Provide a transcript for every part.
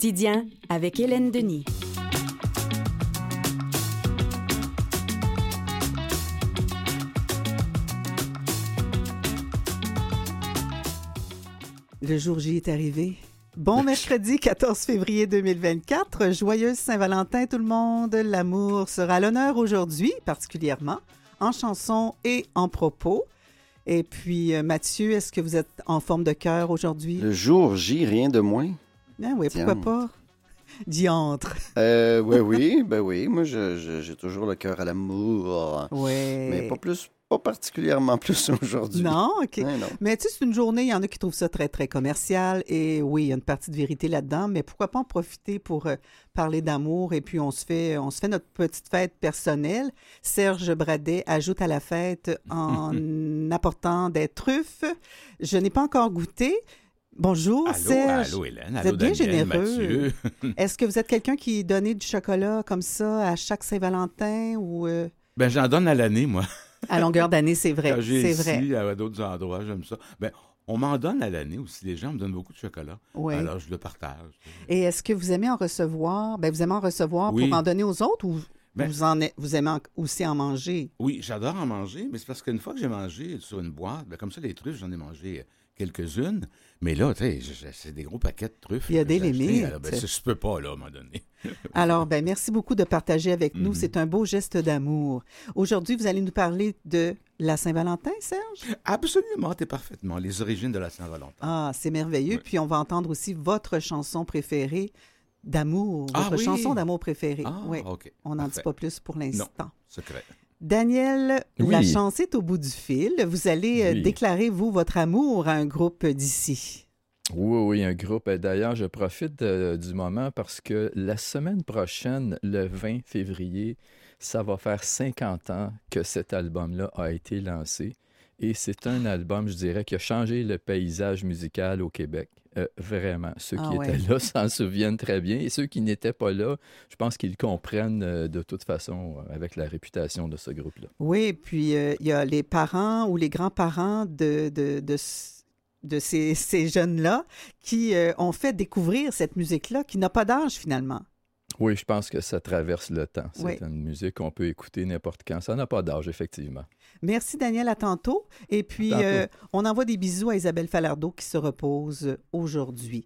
Quotidien avec Hélène Denis. Le jour J est arrivé. Bon mercredi 14 février 2024. Joyeuse Saint-Valentin tout le monde. L'amour sera l'honneur aujourd'hui, particulièrement en chanson et en propos. Et puis, euh, Mathieu, est-ce que vous êtes en forme de cœur aujourd'hui? Le jour J, rien de moins. Ah oui, pourquoi pas? Diantre. Euh, oui, oui, ben oui. Moi, je- je- j'ai toujours le cœur à l'amour. Oui. Mais pas plus, pas particulièrement plus aujourd'hui. Non, OK. Ouais, non. Mais tu sais, c'est une journée, il y en a qui trouvent ça très, très commercial. Et oui, il y a une partie de vérité là-dedans, mais pourquoi pas en profiter pour euh, parler d'amour et puis on se fait on se fait notre petite fête personnelle. Serge Bradet ajoute à la fête en apportant des truffes. Je n'ai pas encore goûté. Bonjour, Allô, Serge. allô Hélène, Vous allô êtes bien Daniel, généreux. Est-ce que vous êtes quelqu'un qui donnait du chocolat comme ça à chaque Saint-Valentin ou euh, Ben j'en donne à l'année, moi. à longueur d'année, c'est vrai, c'est vrai. à d'autres endroits, j'aime ça. Ben, on m'en donne à l'année aussi. Les gens me donnent beaucoup de chocolat. Oui. Alors, je le partage. Et est-ce que vous aimez en recevoir? Ben, vous aimez en recevoir Oui. pour en donner aux autres ou Ben- vous, en, vous aimez en- aussi en manger? Oui, j'adore en manger, mais c'est parce qu'une fois que j'ai mangé sur une boîte, ben, comme ça, les truffes, j'en ai mangé quelques-unes. Mais là, tu sais, c'est des gros paquets de truffes. Il y a des limites. Alors, ben, je peux pas, là, à un moment donné. Alors, ben, merci beaucoup de partager avec nous. Mhm. C'est un beau geste d'amour. Aujourd'hui, vous allez nous parler de la Saint-Valentin, Serge? Absolument, t'es parfaitement. Les origines de la Saint-Valentin. Ah, c'est merveilleux. Oui. Puis on va entendre aussi votre chanson préférée d'amour, Ah votre oui. chanson d'amour préférée. Ah, oui. OK. On n'en dit pas plus pour l'instant. Secret. Daniel, Oui. la chance est au bout du fil. Vous allez euh, Oui. déclarer, vous, votre amour à un groupe d'ici. Oui, oui, un groupe. Euh, D'ailleurs, je profite euh, du moment parce que la semaine prochaine, le 20 février, ça va faire 50 ans que cet album-là a été lancé. Et c'est un album, je dirais, qui a changé le paysage musical au Québec. Euh, vraiment. Ceux Ah qui ouais. étaient là s'en souviennent très bien. Et ceux qui n'étaient pas là, je pense qu'ils comprennent euh, de toute façon euh, avec la réputation de ce groupe-là. Oui, puis il y a les parents ou les grands-parents de, de, de, ces, ces jeunes-là qui ont fait découvrir cette musique-là qui n'a pas d'âge finalement. Oui, je pense que ça traverse le temps. C'est Oui. une musique qu'on peut écouter n'importe quand. Ça n'a pas d'âge, effectivement. Merci Daniel, à tantôt. Et puis, Tantôt. euh, on envoie des bisous à Isabelle Falardeau qui se repose aujourd'hui.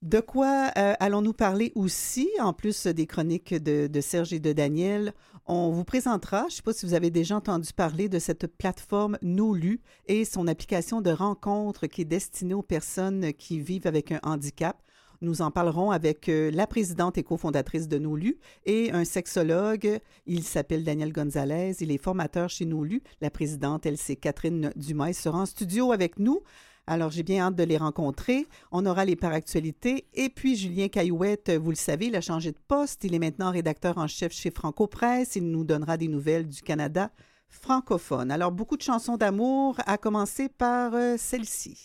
De quoi euh, allons-nous parler aussi, en plus des chroniques de, de Serge et de Daniel? On vous présentera, je ne sais pas si vous avez déjà entendu parler de cette plateforme Nolu et son application de rencontre qui est destinée aux personnes qui vivent avec un handicap. Nous en parlerons avec euh, la présidente et cofondatrice de Nolu et un sexologue. Il s'appelle Daniel Gonzalez. Il est formateur chez Nolu. La présidente, elle, c'est Catherine Dumas, sera en studio avec nous. Alors, j'ai bien hâte de les rencontrer. On aura les par-actualités. Et puis, Julien Caillouette, vous le savez, il a changé de poste. Il est maintenant rédacteur en chef chez Franco Presse. Il nous donnera des nouvelles du Canada francophone. Alors, beaucoup de chansons d'amour, à commencer par euh, celle-ci.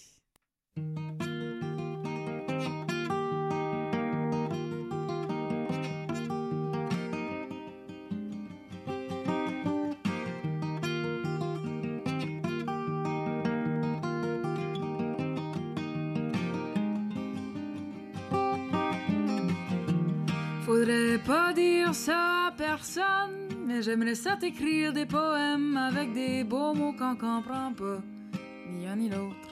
Faudrait pas dire ça à personne, mais j'aimerais ça t'écrire des poèmes avec des beaux mots qu'on comprend pas, ni un ni l'autre.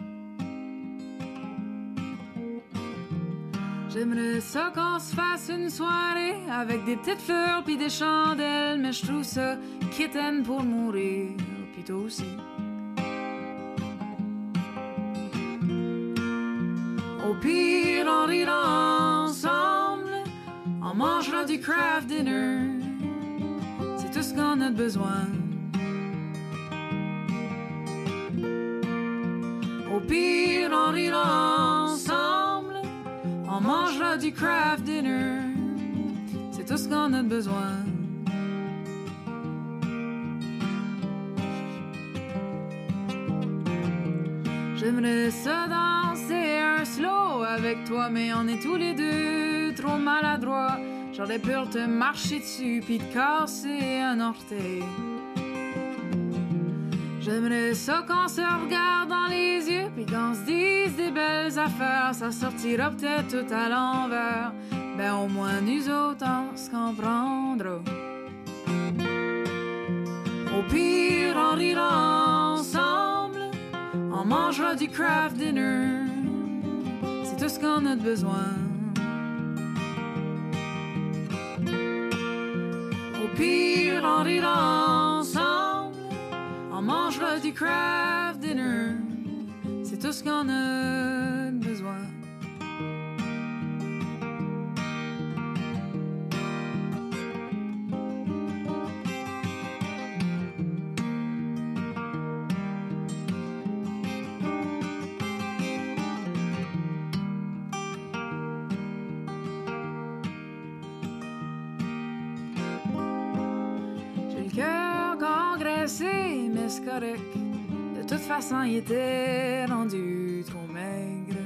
J'aimerais ça qu'on se fasse une soirée avec des petites fleurs puis des chandelles, mais je trouve ça kitten pour mourir, puis toi aussi. Du craft dinner. C'est tout ce qu'on a besoin. Au pire, on rira ensemble, on mangera du craft dinner. C'est tout ce qu'on a besoin. J'aimerais ça danser un slow avec toi, mais on est tous les deux trop maladroits. J'aurais peur de marcher dessus puis de casser un orteil. J'aimerais ça qu'on se regarde dans les yeux puis qu'on se dise des belles affaires. Ça sortira peut-être tout à l'envers, ben au moins nous autres on se comprendra. Au pire, on rira ensemble, on mangera du craft dinner, c'est tout ce qu'on a de besoin. Pire, on rira ensemble, on mangera du craft dinner, c'est tout ce qu'on a besoin. De toute façon, il était rendu trop maigre.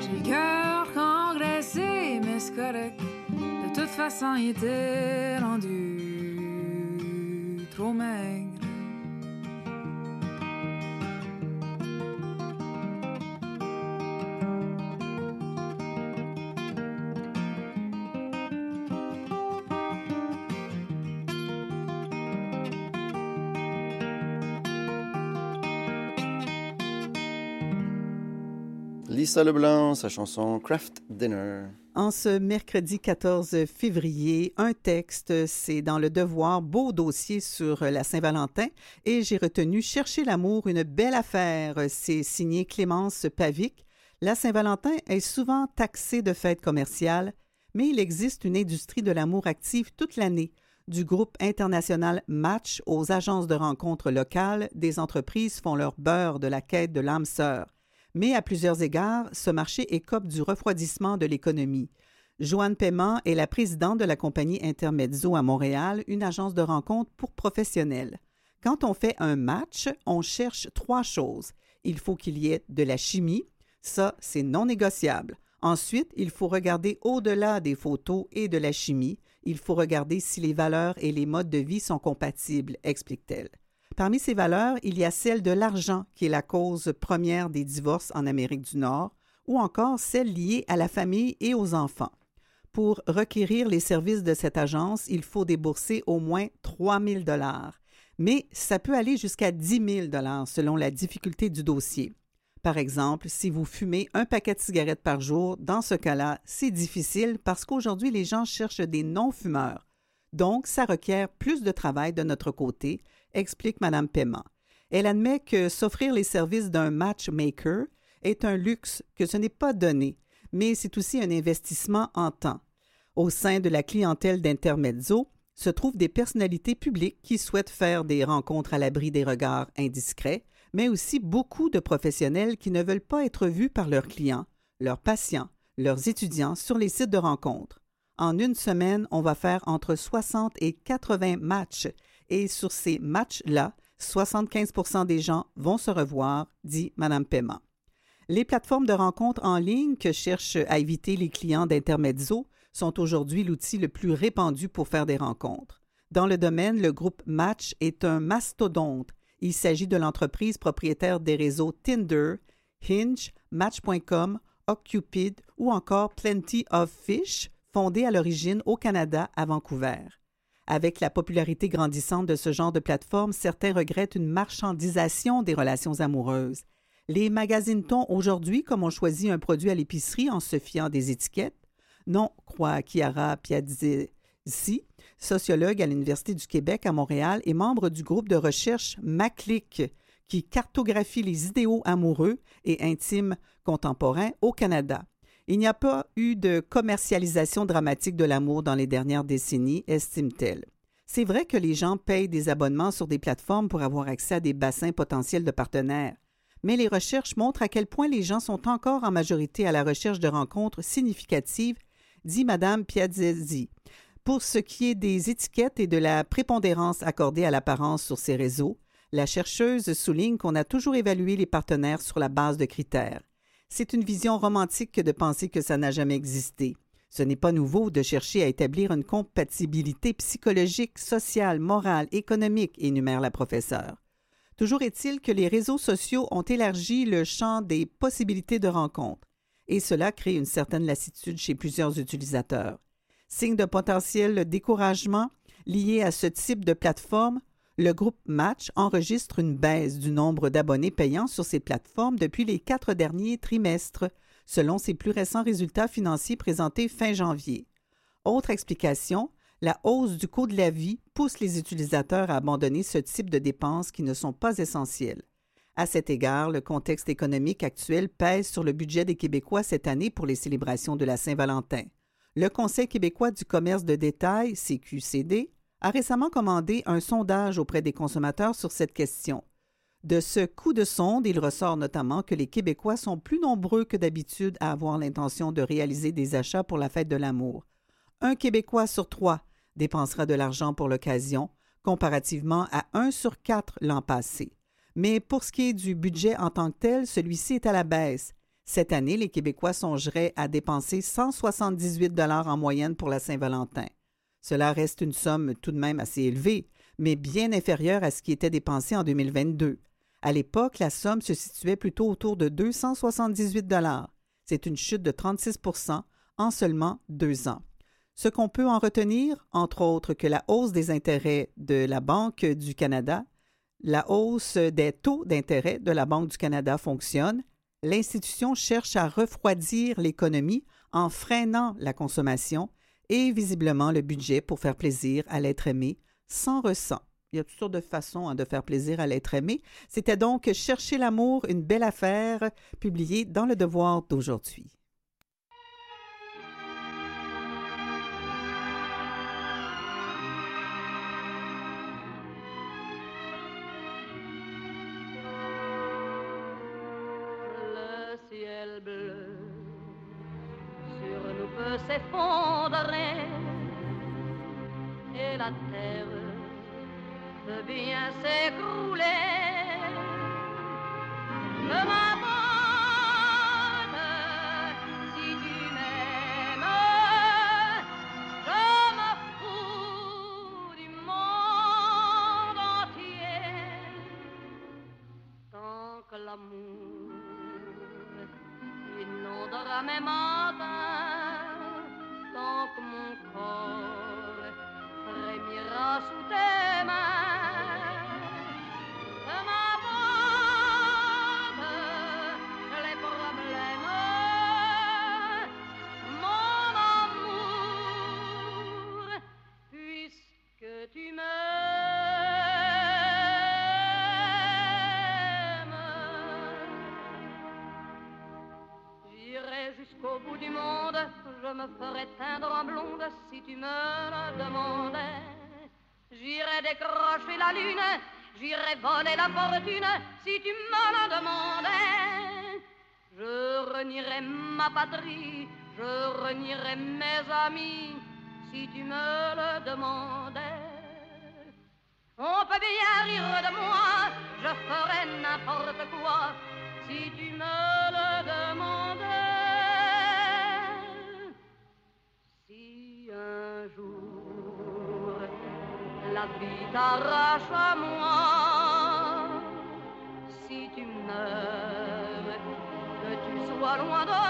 J'ai le cœur congressé, mais c'est correct. De toute façon, il était rendu trop maigre. Leblanc, sa chanson Craft Dinner. En ce mercredi 14 février, un texte, c'est dans le devoir, beau dossier sur la Saint-Valentin, et j'ai retenu Chercher l'amour, une belle affaire. C'est signé Clémence Pavic. La Saint-Valentin est souvent taxée de fête commerciale, mais il existe une industrie de l'amour active toute l'année. Du groupe international Match aux agences de rencontres locales, des entreprises font leur beurre de la quête de l'âme sœur. Mais à plusieurs égards, ce marché écope du refroidissement de l'économie. Joanne Paiement est la présidente de la compagnie Intermezzo à Montréal, une agence de rencontres pour professionnels. Quand on fait un match, on cherche trois choses. Il faut qu'il y ait de la chimie, ça c'est non négociable. Ensuite, il faut regarder au-delà des photos et de la chimie. Il faut regarder si les valeurs et les modes de vie sont compatibles, explique-t-elle. Parmi ces valeurs, il y a celle de l'argent, qui est la cause première des divorces en Amérique du Nord, ou encore celle liée à la famille et aux enfants. Pour requérir les services de cette agence, il faut débourser au moins 3 000 mais ça peut aller jusqu'à 10 000 selon la difficulté du dossier. Par exemple, si vous fumez un paquet de cigarettes par jour, dans ce cas-là, c'est difficile parce qu'aujourd'hui, les gens cherchent des non-fumeurs. Donc, ça requiert plus de travail de notre côté, explique Mme Paiement. Elle admet que s'offrir les services d'un matchmaker est un luxe que ce n'est pas donné, mais c'est aussi un investissement en temps. Au sein de la clientèle d'Intermezzo se trouvent des personnalités publiques qui souhaitent faire des rencontres à l'abri des regards indiscrets, mais aussi beaucoup de professionnels qui ne veulent pas être vus par leurs clients, leurs patients, leurs étudiants sur les sites de rencontres. En une semaine, on va faire entre 60 et 80 matchs et sur ces matchs-là, 75% des gens vont se revoir, dit Mme Paiement. Les plateformes de rencontres en ligne que cherchent à éviter les clients d'Intermezzo sont aujourd'hui l'outil le plus répandu pour faire des rencontres. Dans le domaine, le groupe Match est un mastodonte. Il s'agit de l'entreprise propriétaire des réseaux Tinder, Hinge, Match.com, Occupid ou encore Plenty of Fish, fondé à l'origine au Canada à Vancouver. Avec la popularité grandissante de ce genre de plateforme, certains regrettent une marchandisation des relations amoureuses. Les magazines-t-on aujourd'hui comme on choisit un produit à l'épicerie en se fiant des étiquettes? Non, croit Chiara Piazzesi, sociologue à l'Université du Québec à Montréal et membre du groupe de recherche MACLIC, qui cartographie les idéaux amoureux et intimes contemporains au Canada. Il n'y a pas eu de commercialisation dramatique de l'amour dans les dernières décennies, estime-t-elle. C'est vrai que les gens payent des abonnements sur des plateformes pour avoir accès à des bassins potentiels de partenaires, mais les recherches montrent à quel point les gens sont encore en majorité à la recherche de rencontres significatives, dit Mme Piazzesi. Pour ce qui est des étiquettes et de la prépondérance accordée à l'apparence sur ces réseaux, la chercheuse souligne qu'on a toujours évalué les partenaires sur la base de critères. C'est une vision romantique que de penser que ça n'a jamais existé. Ce n'est pas nouveau de chercher à établir une compatibilité psychologique, sociale, morale, économique, énumère la professeure. Toujours est-il que les réseaux sociaux ont élargi le champ des possibilités de rencontres, et cela crée une certaine lassitude chez plusieurs utilisateurs. Signe de potentiel découragement lié à ce type de plateforme, le groupe Match enregistre une baisse du nombre d'abonnés payants sur ces plateformes depuis les quatre derniers trimestres, selon ses plus récents résultats financiers présentés fin janvier. Autre explication, la hausse du coût de la vie pousse les utilisateurs à abandonner ce type de dépenses qui ne sont pas essentielles. À cet égard, le contexte économique actuel pèse sur le budget des Québécois cette année pour les célébrations de la Saint-Valentin. Le Conseil québécois du commerce de détail, CQCD, a récemment commandé un sondage auprès des consommateurs sur cette question. De ce coup de sonde, il ressort notamment que les Québécois sont plus nombreux que d'habitude à avoir l'intention de réaliser des achats pour la fête de l'amour. Un Québécois sur trois dépensera de l'argent pour l'occasion, comparativement à un sur quatre l'an passé. Mais pour ce qui est du budget en tant que tel, celui-ci est à la baisse. Cette année, les Québécois songeraient à dépenser 178 dollars en moyenne pour la Saint-Valentin. Cela reste une somme tout de même assez élevée, mais bien inférieure à ce qui était dépensé en 2022. À l'époque, la somme se situait plutôt autour de 278 dollars. C'est une chute de 36% en seulement deux ans. Ce qu'on peut en retenir, entre autres, que la hausse des intérêts de la Banque du Canada, la hausse des taux d'intérêt de la Banque du Canada fonctionne, l'institution cherche à refroidir l'économie en freinant la consommation et visiblement le budget pour faire plaisir à l'être aimé sans ressent. Il y a toutes sortes de façons hein, de faire plaisir à l'être aimé. C'était donc Chercher l'amour, une belle affaire, publié dans le devoir d'aujourd'hui. Peut la lune, j'irai voler la fortune si tu me le demandais. Je renierai ma patrie, je renierai mes amis si tu me le demandais. On peut bien rire de moi, je ferai n'importe quoi si tu me la vie t'arrache à moi, si tu meurs, que tu sois loin de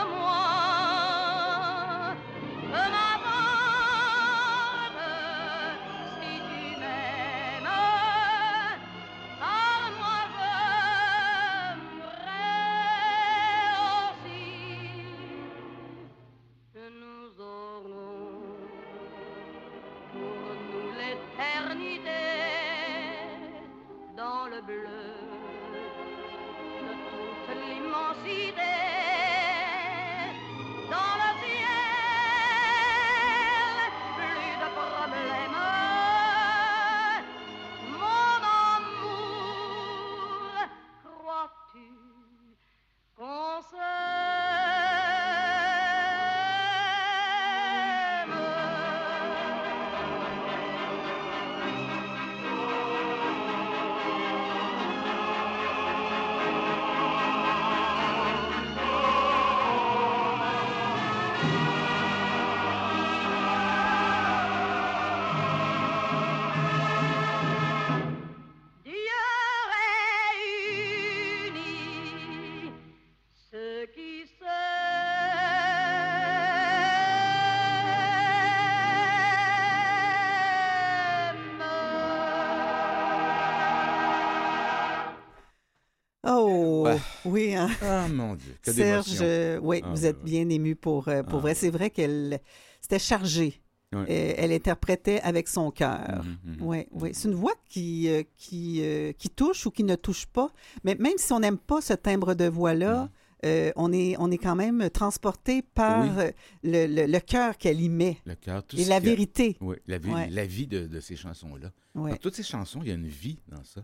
oui, hein. Ah, mon Dieu, que Serge, euh, oui, Ah, vous êtes bien ému pour, euh, pour Ah, vrai. C'est vrai qu'elle c'était chargé. Ouais. Euh, elle interprétait avec son cœur. Mhm, mhm. Oui, oui. C'est une voix qui, euh, qui, euh, qui touche ou qui ne touche pas. Mais même si on n'aime pas ce timbre de voix-là, Mhm. on, est, on est quand même transporté par Oui. le, le- le cœur qu'elle y met Le cœur, tout et la a- vérité. Oui, la vie, Ouais. la vie de, de ces chansons-là. Ouais. Dans toutes ces chansons, il y a une vie dans ça.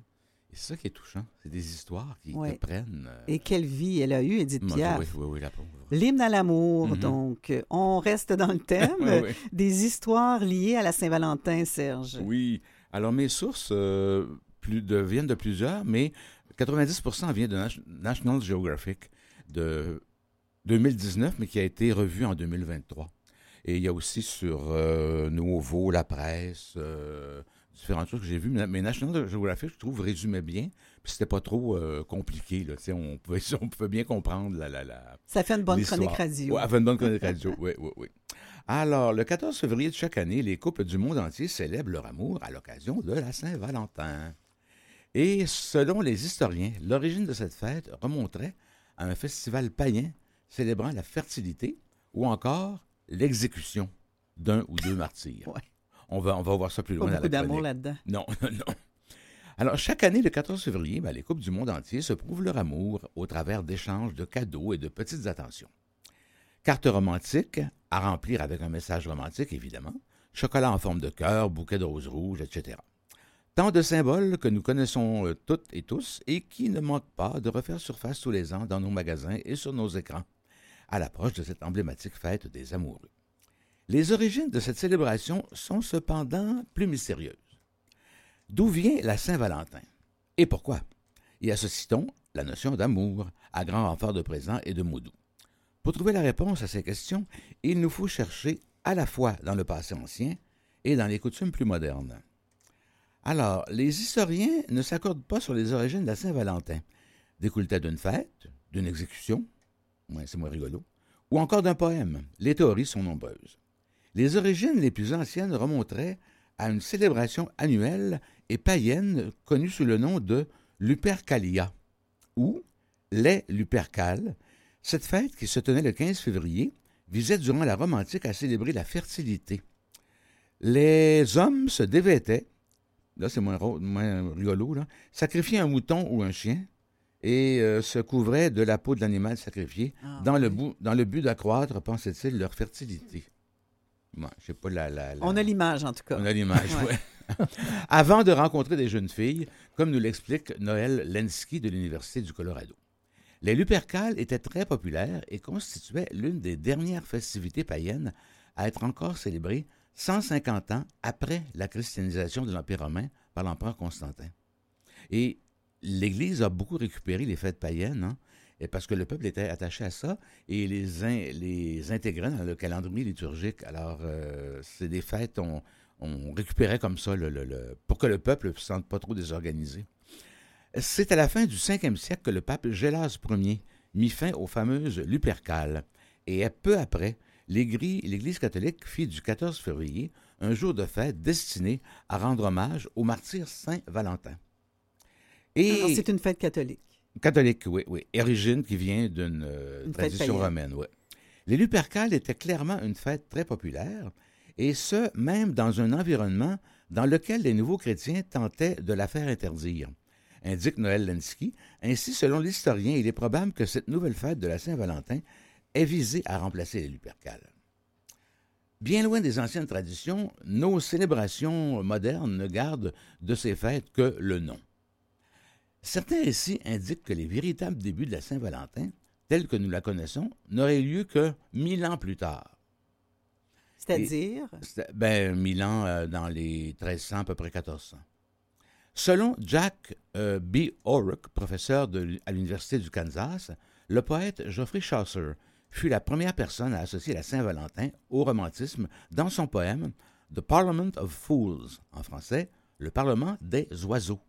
Et c'est ça qui est touchant. C'est des histoires qui Ouais. te prennent. euh, Et quelle vie elle a eue, Edith Piaf. Oui, oui, oui, la pauvre. L'hymne à l'amour, Mhm. donc. euh, On reste dans le thème Oui, oui. des histoires liées à la Saint-Valentin, Serge. Oui. Alors, mes sources euh, plus de, viennent de plusieurs, mais 90% vient de Nat- National Geographic de 2019, mais qui a été revu en 2023. Et il y a aussi sur euh, Nouveau, La Presse, euh, différents trucs que j'ai vus. Mais, National Geographic, je trouve, résumait bien. Puis c'était pas trop euh, compliqué. Là. On, pouvait, on pouvait bien comprendre la, la, la, Ça fait une bonne chronique radio. Ouais, avait une bonne chronique radio, oui, oui, oui. Alors, le 14 février de chaque année, les couples du monde entier célèbrent leur amour à l'occasion de la Saint-Valentin. Et selon les historiens, l'origine de cette fête remonterait à un festival païen célébrant la fertilité ou encore l'exécution d'un ou deux martyrs. Ouais. On, va, on va voir ça plus Pas loin dans beaucoup d'amour là-dedans. Non, non. Alors, chaque année, le 14 février, ben, les couples du monde entier se prouvent leur amour au travers d'échanges de cadeaux et de petites attentions. Cartes romantiques, à remplir avec un message romantique, évidemment, chocolat en forme de cœur, bouquet de roses rouges, etc. Tant de symboles que nous connaissons euh, toutes et tous et qui ne manquent pas de refaire surface tous les ans dans nos magasins et sur nos écrans, à l'approche de cette emblématique fête des amoureux. Les origines de cette célébration sont cependant plus mystérieuses. D'où vient la Saint-Valentin? Et pourquoi? Y associe-t-on la notion d'amour, à grand renfort de présent et de mots Pour trouver la réponse à ces questions, il nous faut chercher à la fois dans le passé ancien et dans les coutumes plus modernes. Alors, les historiens ne s'accordent pas sur les origines de la Saint-Valentin. Découle-t-elle d'une fête, d'une exécution? C'est moins rigolo. Ou encore d'un poème. Les théories sont nombreuses. Les origines les plus anciennes remonteraient à une célébration annuelle et païenne connue sous le nom de Lupercalia, ou les Lupercales. Cette fête, qui se tenait le 15 février, visait durant la Rome antique à célébrer la fertilité. Les hommes se dévêtaient, là c'est moins, rigolo, là, sacrifiaient un mouton ou un chien et euh, se couvraient de la peau de l'animal sacrifié Ah, dans, le bout- dans le but d'accroître, pensait-il, leur fertilité. Bon, je sais pas la, la- la- On a l'image, en tout cas. on a l'image, ouais. Avant de rencontrer des jeunes filles, comme nous l'explique Noël Lenski de l'Université du Colorado. Les Lupercales étaient très populaires et constituaient l'une des dernières festivités païennes à être encore célébrées 150 ans après la christianisation de l'Empire romain par l'empereur Constantin. Et l'Église a beaucoup récupéré les fêtes païennes, hein, et parce que le peuple était attaché à ça et les, les intégrait dans le calendrier liturgique. Alors, euh, c'est des fêtes, on, on récupérait comme ça le- le- le- pour que le peuple ne se sente pas trop désorganisé. C'est à la fin du 5e siècle que le pape Gélas Ier mit fin aux fameuses Lupercales. Et peu après, l'Église catholique fit du 14 février un jour de fête destiné à rendre hommage au martyr Saint Valentin. Et c'est une fête catholique. Catholique, oui, oui. Origine qui vient d'une euh, tradition romaine, oui. Les Lupercales étaient clairement une fête très populaire, et ce, même dans un environnement dans lequel les nouveaux chrétiens tentaient de la faire interdire, indique Noël Lenski. Ainsi, selon l'historien, il est probable que cette nouvelle fête de la Saint-Valentin est visée à remplacer les Lupercales. Bien loin des anciennes traditions, nos célébrations modernes ne gardent de ces fêtes que le nom. Certains récits indiquent que les véritables débuts de la Saint-Valentin, tels que nous la connaissons, n'auraient lieu que mille ans plus tard. C'est-à-dire, Ben, mille ans euh, dans les 1300, à peu près 1400. Selon Jack euh, B. O'Rourke, professeur de à l'Université du Kansas, le poète Geoffrey Chaucer fut la première personne à associer la Saint-Valentin au romantisme dans son poème The Parliament of Fools, en français, le Parlement des oiseaux.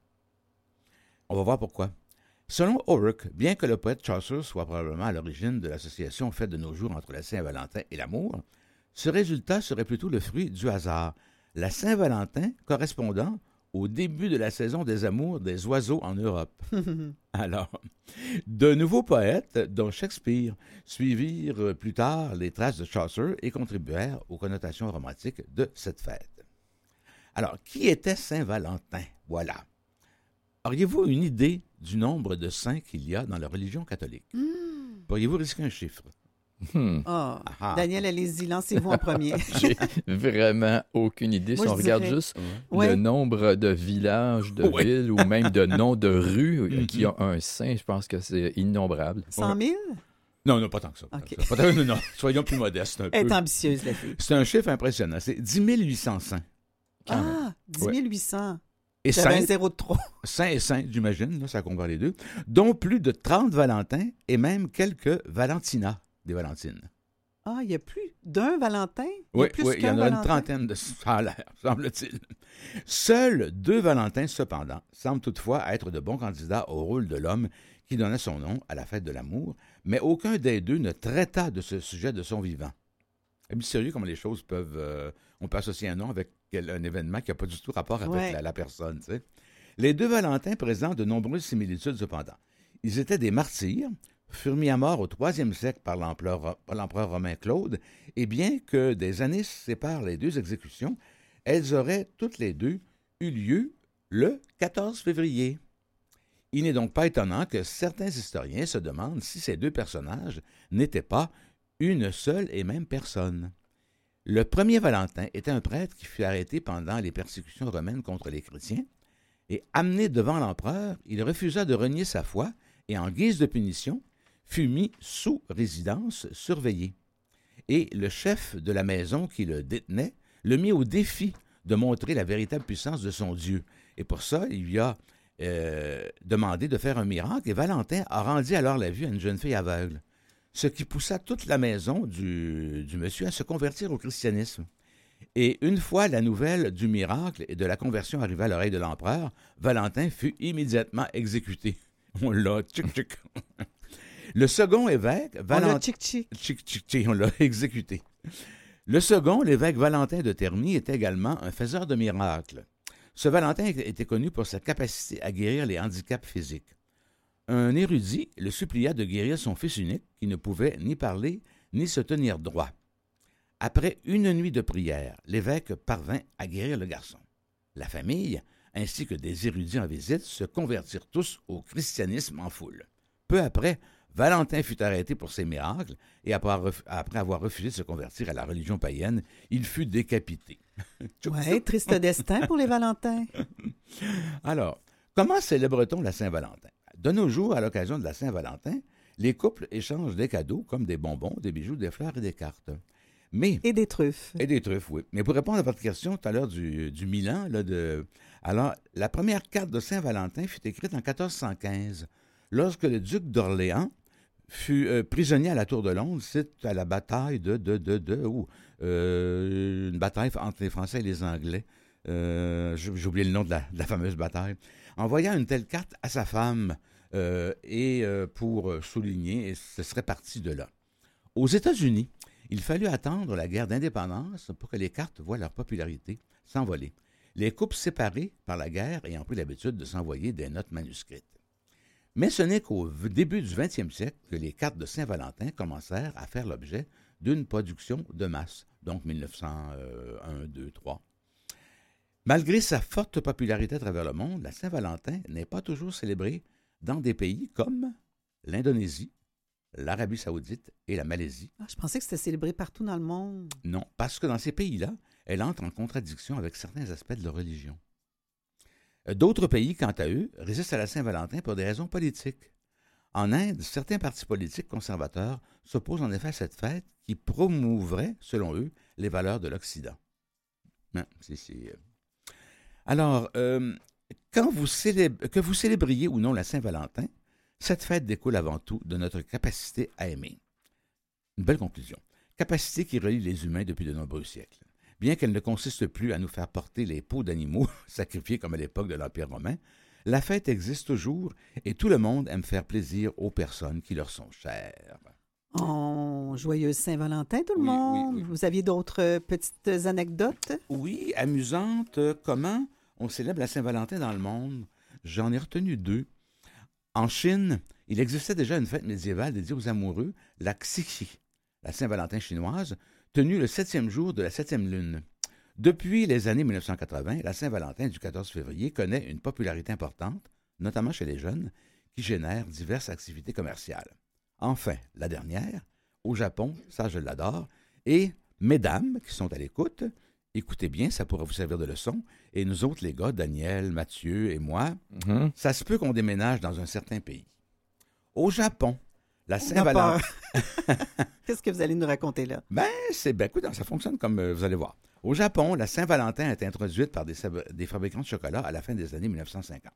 On va voir pourquoi. Selon O'Rourke, bien que le poète Chaucer soit probablement à l'origine de l'association faite de nos jours entre la Saint-Valentin et l'amour, ce résultat serait plutôt le fruit du hasard, la Saint-Valentin correspondant au début de la saison des amours des oiseaux en Europe. Alors, de nouveaux poètes, dont Shakespeare, suivirent plus tard les traces de Chaucer et contribuèrent aux connotations romantiques de cette fête. Alors, qui était Saint Valentin? Voilà. Auriez-vous une idée du nombre de saints qu'il y a dans la religion catholique? Pourriez-vous risquer un chiffre? Hmm. Ah, Ah. Daniel, allez-y, lancez-vous en premier. J'ai vraiment aucune idée. Moi, si on je regarde dirais- juste Ouais. le nombre de villages, de Ouais. villes ou même de noms de rues Mhm. qui ont un saint, je pense que c'est innombrable. 100 000? Non, non, pas tant que ça. pas Ok. tant que ça. Pas tant- non, non, soyons plus modestes un Elle peu. est ambitieuse, la fille. C'est un chiffre impressionnant. C'est 10 800 saints. Ah, 10 800. Et J'avais un saints, zéro de trop. saints et saints, j'imagine, là, ça comprend les deux, dont plus de 30 Valentins et même quelques Valentinas, des Valentines. Ah, il y a plus d'un Valentin? Il Oui, plus oui, il y en a une trentaine de ça semble-t-il. Seuls deux Valentins, cependant, semblent toutefois être de bons candidats au rôle de l'homme qui donnait son nom à la fête de l'amour, mais aucun des deux ne traita de ce sujet de son vivant. C'est mystérieux comment les choses peuvent... euh, on peut associer un nom avec un événement qui n'a pas du tout rapport avec Ouais. la, la personne. Les deux Valentins présentent de nombreuses similitudes cependant. Ils étaient des martyrs, furent mis à mort au troisième siècle par l'empereur par l'empereur romain Claude, et bien que des années séparent les deux exécutions, elles auraient toutes les deux eu lieu le 14 février. Il n'est donc pas étonnant que certains historiens se demandent si ces deux personnages n'étaient pas une seule et même personne. Le premier Valentin était un prêtre qui fut arrêté pendant les persécutions romaines contre les chrétiens, et amené devant l'empereur, il refusa de renier sa foi et, en guise de punition, fut mis sous résidence surveillée. Et le chef de la maison qui le détenait le mit au défi de montrer la véritable puissance de son Dieu. Et pour ça, il lui a euh, demandé de faire un miracle, et Valentin a rendu alors la vue à une jeune fille aveugle, ce qui poussa toute la maison du, du monsieur à se convertir au christianisme. Et une fois la nouvelle du miracle et de la conversion arrivée à l'oreille de l'empereur, Valentin fut immédiatement exécuté. On l'a tchic tchic. Le second évêque, Valentin. Tchic, tchic, tchic, on l'a exécuté. Le second, l'évêque Valentin de Terny, était également un faiseur de miracles. Ce Valentin était connu pour sa capacité à guérir les handicaps physiques. Un érudit le supplia de guérir son fils unique, qui ne pouvait ni parler ni se tenir droit. Après une nuit de prière, l'évêque parvint à guérir le garçon. La famille, ainsi que des érudits en visite, se convertirent tous au christianisme en foule. Peu après, Valentin fut arrêté pour ses miracles et après avoir refusé de se convertir à la religion païenne, il fut décapité. Ouais, triste destin pour les Valentins. Alors, comment célèbre-t-on la Saint-Valentin? De nos jours, à l'occasion de la Saint-Valentin, les couples échangent des cadeaux comme des bonbons, des bijoux, des fleurs et des cartes. Mais Et des truffes. Et des truffes, oui. Mais pour répondre à votre question tout à l'heure du, du Milan, là, de... alors, la première carte de Saint-Valentin fut écrite en 1415, lorsque le duc d'Orléans fut euh, prisonnier à la Tour de Londres, c'est à la bataille de, de, de, de, ou, euh, une bataille entre les Français et les Anglais. Euh, J'ai oublié le nom de la, de la fameuse bataille. Envoyant une telle carte à sa femme, et euh, pour euh, souligner, ce serait parti de là. Aux États-Unis, il fallut attendre la guerre d'indépendance pour que les cartes voient leur popularité s'envoler. Les couples séparés par la guerre ayant pris l'habitude de s'envoyer des notes manuscrites. Mais ce n'est qu'au début du 20e siècle que les cartes de Saint-Valentin commencèrent à faire l'objet d'une production de masse, donc 1901, 2, 3. Malgré sa forte popularité à travers le monde, la Saint-Valentin n'est pas toujours célébrée dans des pays comme l'Indonésie, l'Arabie saoudite et la Malaisie. Ah, je pensais que c'était célébré partout dans le monde. Non, parce que dans ces pays-là, elle entre en contradiction avec certains aspects de leur religion. Euh, D'autres pays, quant à eux, résistent à la Saint-Valentin pour des raisons politiques. En Inde, certains partis politiques conservateurs s'opposent en effet à cette fête qui promouvrait, selon eux, les valeurs de l'Occident. Hein, euh. Alors, euh, quand vous célèbre- que vous célébriez ou non la Saint-Valentin, cette fête découle avant tout de notre capacité à aimer. Une belle conclusion. Capacité qui relie les humains depuis de nombreux siècles. Bien qu'elle ne consiste plus à nous faire porter les peaux d'animaux sacrifiés comme à l'époque de l'Empire romain, La fête existe toujours et tout le monde aime faire plaisir aux personnes qui leur sont chères. Oh, joyeuse Saint-Valentin, tout le Oui, monde. oui. Vous aviez d'autres petites anecdotes? Oui, amusante. euh, Comment? On célèbre la Saint-Valentin dans le monde? J'en ai retenu deux. En Chine, il existait déjà une fête médiévale dédiée aux amoureux, la Xixi, la Saint-Valentin chinoise, tenue le septième jour de la septième lune. Depuis les années 1980, la Saint-Valentin du 14 février connaît une popularité importante, notamment chez les jeunes, qui génère diverses activités commerciales. Enfin, la dernière, au Japon, ça je l'adore, et mesdames qui sont à l'écoute, écoutez bien, ça pourra vous servir de leçon, et nous autres les gars, Daniel, Mathieu et moi, Mhm. ça se peut qu'on déménage dans un certain pays. Au Japon, la Saint-Valentin... Qu'est-ce que vous allez nous raconter là? Ben, c'est ben, écoute, ça fonctionne comme euh, vous allez voir. Au Japon, la Saint-Valentin a été introduite par des, fabricants de chocolat à la fin des années 1950.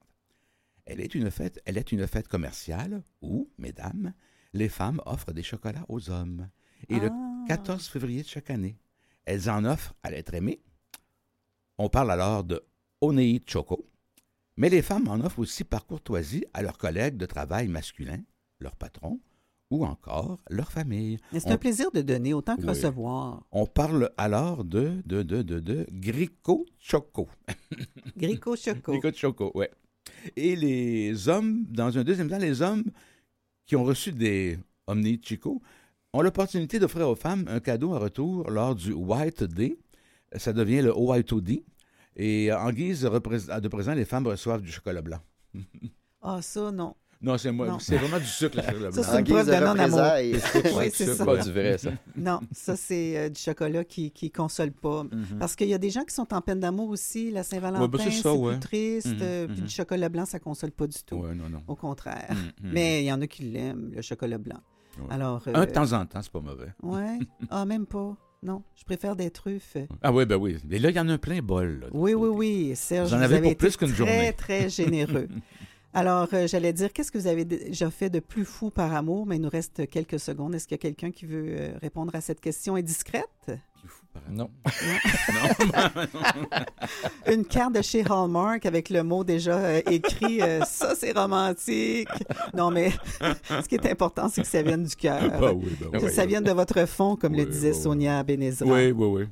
Elle est une fête, elle est une fête commerciale où, mesdames, les femmes offrent des chocolats aux hommes. Et le Ah. 14 février de chaque année, elles en offrent à l'être aimé. On parle alors de Onei Choco. Mais les femmes en offrent aussi par courtoisie à leurs collègues de travail masculins, leurs patrons, ou encore leur famille. C'est On- un plaisir de donner autant que Oui. recevoir. On parle alors de, de, de, de, de Grico Choco. Grico Choco. Grico Choco, ouais. Et les hommes, dans un deuxième temps, les hommes qui ont reçu des Omni Chico ont l'opportunité d'offrir aux femmes un cadeau en retour lors du White Day. Ça devient le OY2D. Et en guise de, présent, les femmes reçoivent du chocolat blanc. Ah, ça, non. Non, c'est moi. Non. C'est vraiment du sucre, le chocolat Ça, blanc. c'est une preuve de non-amour. représailles. Oui, c'est C'est ça. pas du vrai, ça. Non, ça, c'est euh, du chocolat qui ne console pas. Mhm. Parce qu'il y a des gens qui sont en peine d'amour aussi. La Saint-Valentin, Ouais, ben, c'est ouais. triste. Mhm, euh, Puis mhm. du chocolat blanc, ça console pas du tout. Ouais, non, non. Au contraire. Mais il y en a qui l'aiment, le chocolat blanc. Ouais. Alors, euh, Un de temps en temps, c'est pas mauvais. Ouais. Ah, même pas. Non, je préfère des truffes. Ah oui, ben oui. Et là, il y en a un plein bol. là, Oui, oui, oui. Serge, Vous en vous avez pour plus qu'une très, journée. très généreux. Alors, euh, j'allais dire, qu'est-ce que vous avez déjà fait de plus fou par amour? Mais il nous reste quelques secondes. Est-ce qu'il y a quelqu'un qui veut euh, répondre à cette question indiscrète? Par Non. Une carte de chez Hallmark avec le mot déjà euh, écrit. euh, ça, c'est romantique. Non, mais ce qui est important, c'est que ça vienne du cœur. Ben oui, ben Que oui. ça vienne de votre fond, comme le disait oui, oui. Sonia Benezra. Oui, oui, oui.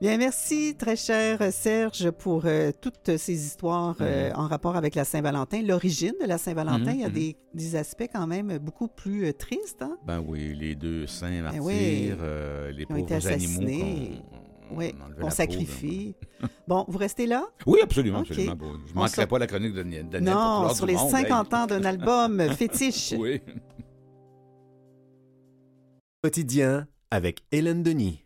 Bien, merci, très cher Serge, pour euh, toutes ces histoires euh, en rapport avec la Saint-Valentin. L'origine de la Saint-Valentin, Mhm, il y a mhm. des, des aspects quand même beaucoup plus euh, tristes. Hein? Ben oui, les deux saints martyrs, Ben oui. euh, les Ils ont été pauvres animaux qu'on Oui, on on sacrifie. bon, vous restez là? Oui, absolument, Ok. absolument. Bon, je On manquerai se- pas la chronique de Daniel. Pour non, sur les monde, 50 hey. ans d'un album fétiche. Oui. Quotidien avec Hélène Denis.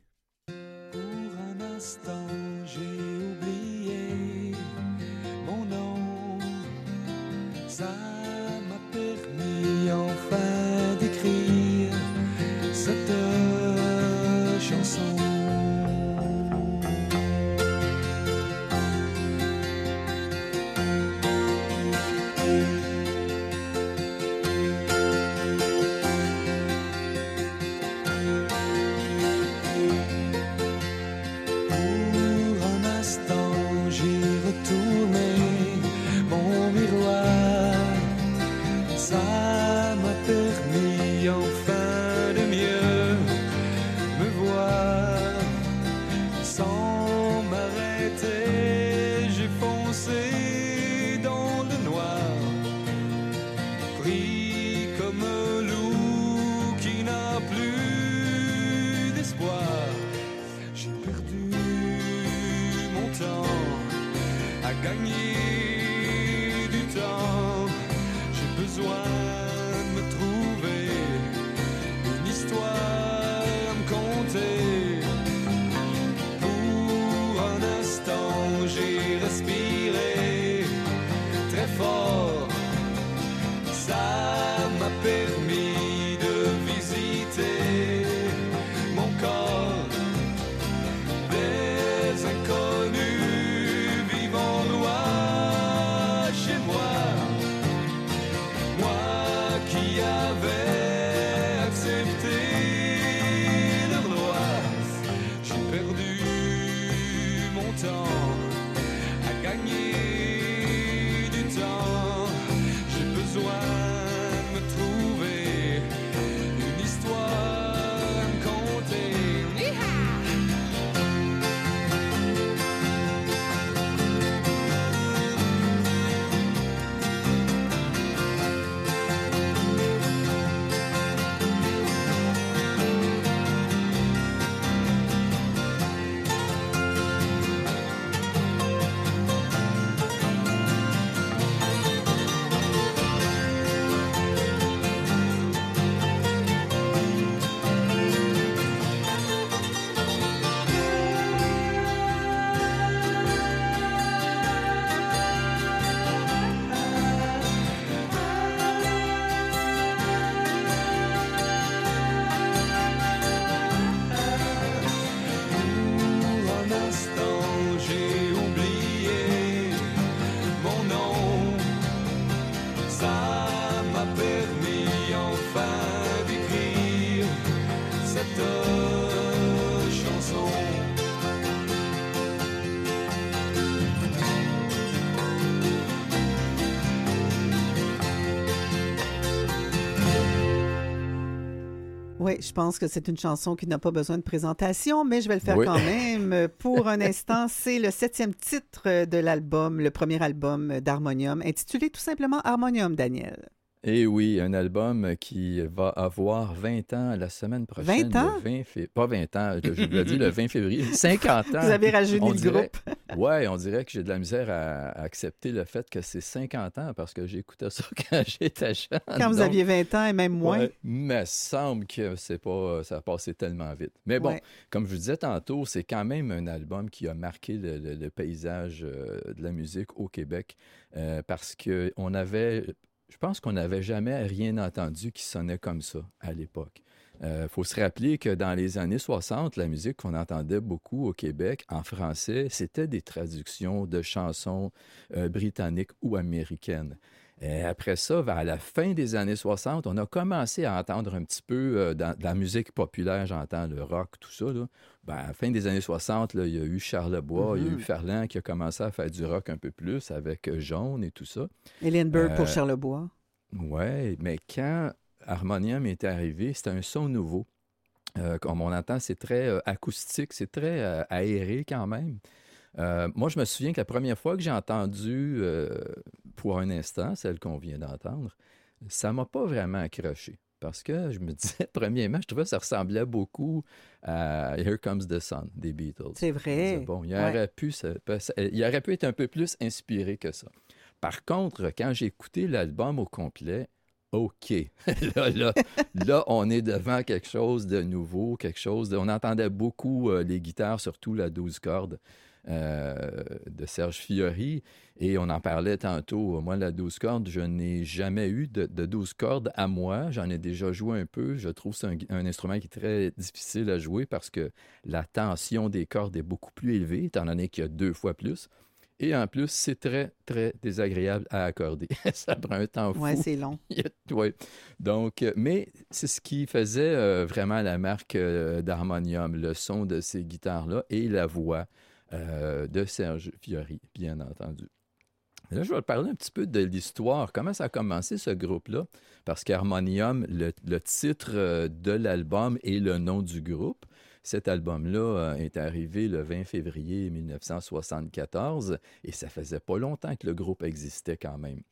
Je pense que c'est une chanson qui n'a pas besoin de présentation, mais je vais le faire Oui. quand même. Pour un instant, c'est le septième titre de l'album, le premier album d'Harmonium, intitulé tout simplement Harmonium, Daniel. Et oui, un album qui va avoir 20 ans la semaine prochaine. 20 ans? le 20 fév- Pas 20 ans, je vous l'ai dit, le 20 février. 50 ans. Vous avez rajeuni le dirait- groupe. Ouais, on dirait que j'ai de la misère à, à accepter le fait que c'est 50 ans parce que j'écoutais ça quand j'étais jeune. Quand vous Donc, aviez 20 ans et même moins. ouais, mais semble que c'est pas, ça a passé tellement vite. Mais bon, Ouais. comme je vous disais tantôt, c'est quand même un album qui a marqué le, le- le paysage euh, de la musique au Québec euh, parce que on avait, je pense qu'on n'avait jamais rien entendu qui sonnait comme ça à l'époque. Il faut se rappeler que dans les années 60, la musique qu'on entendait beaucoup au Québec en français, c'était des traductions de chansons euh, britanniques ou américaines. Et après ça, vers la fin des années 60, on a commencé à entendre un petit peu euh, dans, la musique populaire, j'entends le rock, tout ça. Là. Ben, à la fin des années 60, là, il y a eu Charlebois, il y a eu Mhm. Ferland qui a commencé à faire du rock un peu plus avec euh, Jaune et tout ça. Burr pour Euh, Charlebois. Ouais, mais quand Harmonium est arrivé, c'était un son nouveau. Euh, comme on entend, c'est très euh, acoustique, c'est très euh, aéré quand même. Moi, je me souviens que la première fois que j'ai entendu pour un instant, celle qu'on vient d'entendre, ça m'a pas vraiment accroché. Parce que je me disais, premièrement, je trouvais que ça ressemblait beaucoup à Here Comes the Sun des Beatles. C'est vrai. disais, Bon, il Ouais. aurait, pu, ça- ça- il aurait pu être un peu plus inspiré que ça. Par contre, quand j'ai écouté l'album au complet, OK. là, là, là, on est devant quelque chose de nouveau, quelque chose. On entendait beaucoup euh, les guitares, surtout la 12 cordes euh, de Serge Fiori, et on en parlait tantôt. Moi, la 12 cordes, je n'ai jamais eu de, de 12 cordes à moi. J'en ai déjà joué un peu. Je trouve que c'est un, un instrument qui est très difficile à jouer parce que la tension des cordes est beaucoup plus élevée, étant donné qu'il y a deux fois plus. Et en plus, c'est très, très désagréable à accorder. Ça prend un temps fou. Ouais, c'est long. oui. Donc, euh, mais c'est ce qui faisait euh, vraiment la marque euh, d'Harmonium, le son de ces guitares-là et la voix euh, de Serge Fiori, bien entendu. Là, je vais te parler un petit peu de l'histoire. Comment ça a commencé ce groupe-là? Parce qu'Harmonium, le, le titre de l'album et le nom du groupe. Cet album-là euh, est arrivé le 20 février 1974 et ça faisait pas longtemps que le groupe existait quand même.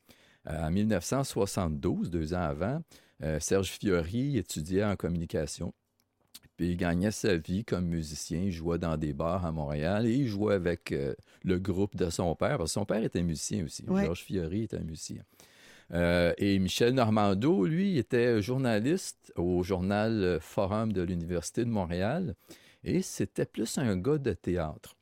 Euh, en 1972, deux ans avant, euh, Serge Fiori étudiait en communication. Puis il gagnait sa vie comme musicien. Il jouait dans des bars à Montréal et il jouait avec euh, le groupe de son père, parce que son père était musicien aussi. Ouais. Georges Fiori était un musicien. Euh, et Michel Normando, lui, était journaliste au journal Forum de l'Université de Montréal. Et c'était plus un gars de théâtre.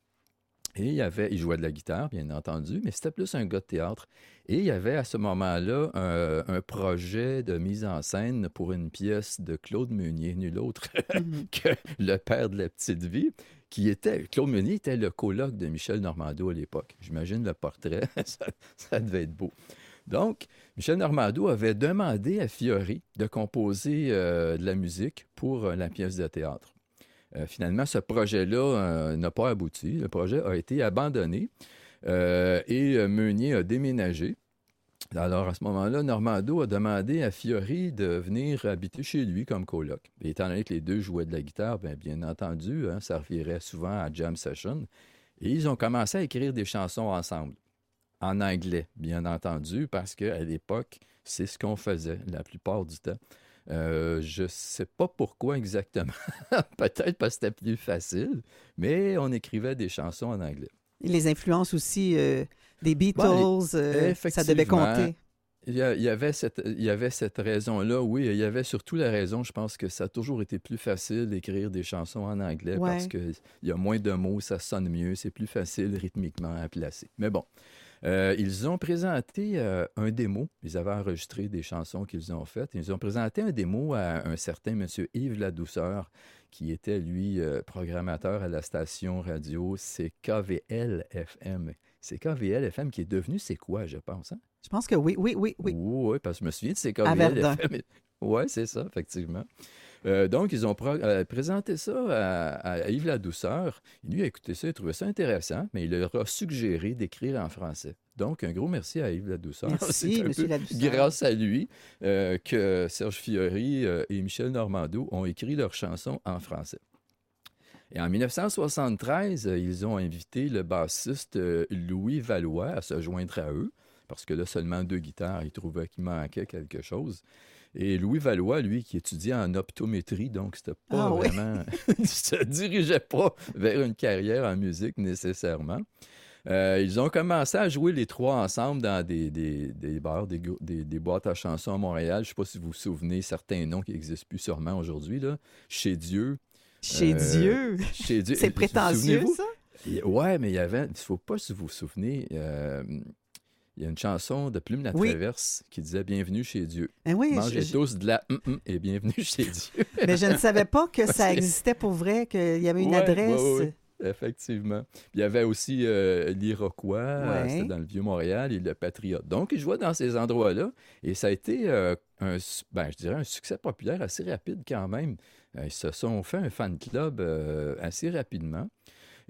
Et il, y avait, il jouait de la guitare, bien entendu, mais c'était plus un gars de théâtre. Et il y avait à ce moment-là un, un projet de mise en scène pour une pièce de Claude Meunier, nul autre Mhm. que le père de la petite vie, qui était, Claude Meunier était le coloc de Michel Normando à l'époque. J'imagine le portrait, ça, ça devait être beau. Donc, Michel Normando avait demandé à Fiori de composer euh, de la musique pour euh, la pièce de théâtre. Euh, finalement, ce projet-là n'a pas abouti. Le projet a été abandonné et Meunier a déménagé. Alors, à ce moment-là, Normando a demandé à Fiori de venir habiter chez lui comme coloc. Et étant donné que les deux jouaient de la guitare, bien, bien entendu, hein, ça revirait souvent à jam session. Et ils ont commencé à écrire des chansons ensemble, en anglais, bien entendu, parce qu'à l'époque, c'est ce qu'on faisait la plupart du temps. Euh, je ne sais pas pourquoi exactement. Peut-être parce que c'était plus facile, mais on écrivait des chansons en anglais. Et les influences aussi euh, des Beatles, Bon, euh, ça devait compter. Il y, a- il y avait cette, il y avait cette raison-là, oui. Il y avait surtout la raison, je pense que ça a toujours été plus facile d'écrire des chansons en anglais Ouais. parce qu'il y a moins de mots, ça sonne mieux, c'est plus facile rythmiquement à placer. Mais bon, euh, ils ont présenté euh, un démo. Ils avaient enregistré des chansons qu'ils ont faites. Ils ont présenté un démo à un certain monsieur Yves Ladouceur, qui était, lui, euh, programmateur à la station radio CKVL-FM. C'est KVL-FM qui est devenu C'est quoi, je pense, hein? Je pense que oui, oui, oui, oui. Oui, parce que je me souviens de ces À Verdun. KVL-FM. Oui, c'est ça, effectivement. Euh, donc, ils ont euh, présenté ça à, à Yves Ladouceur. Lui a écouté ça, il trouvait ça intéressant, mais il leur a suggéré d'écrire en français. Donc, un gros merci à Yves Ladouceur. Merci, un Monsieur peu Ladouceur. grâce à lui euh, que Serge Fiori et Michel Normando ont écrit leurs chansons en français. Et en 1973, euh, ils ont invité le bassiste Louis Valois à se joindre à eux, parce que là, seulement deux guitares, ils trouvaient qu'il manquait quelque chose. Et Louis Valois, lui, qui étudiait en optométrie, donc c'était pas Ah oui. vraiment... il se dirigeait pas vers une carrière en musique nécessairement. Euh, ils ont commencé à jouer les trois ensemble dans des, des, des bars, des, boîtes à chansons à Montréal. Je ne sais pas si vous vous souvenez certains noms qui n'existent plus sûrement aujourd'hui. là. Chez Dieu. Chez Euh, Dieu. Chez Dieu. C'est prétentieux, ça? Ouais, mais il y avait, il ne faut pas si vous vous souvenez, euh, il y a une chanson de Plume la Oui. Traverse qui disait Bienvenue chez Dieu. Ben oui, Mangez je- tous de la hum, hum et bienvenue chez Dieu. mais je ne savais pas que ça existait pour vrai, qu'il y avait une Ouais, adresse. ouais, ouais, Effectivement. Puis il y avait aussi euh, l'Iroquois, c'était dans le Vieux-Montréal, et le Patriote. Donc, ils jouaient dans ces endroits-là, et ça a été, euh, un, ben, je dirais, un succès populaire assez rapide quand même. Euh, ils se sont fait un fan club euh, assez rapidement.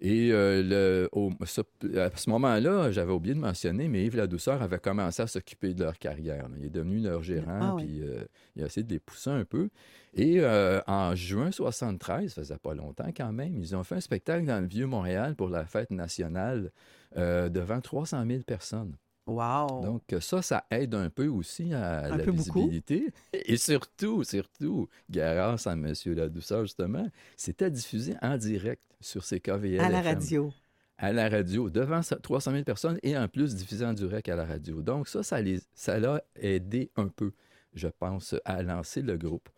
Et euh, le, au- ce- à ce moment-là, j'avais oublié de mentionner, mais Yves Ladouceur avait commencé à s'occuper de leur carrière. là. Il est devenu leur gérant, Ah oui. puis euh, il a essayé de les pousser un peu. Et euh, en juin 73, ça faisait pas longtemps quand même, ils ont fait un spectacle dans le Vieux-Montréal pour la fête nationale devant 300 000 personnes. Wow. Donc ça, ça aide un peu aussi à Un la beaucoup. visibilité. Et surtout, surtout, grâce à M. Ladouceur, justement, c'était diffusé en direct sur ces KVL. à la FM. radio. À la radio, devant ça- 300 000 personnes et en plus diffusé en direct à la radio. Donc ça, ça les- ça l'a aidé un peu, je pense, à lancer le groupe.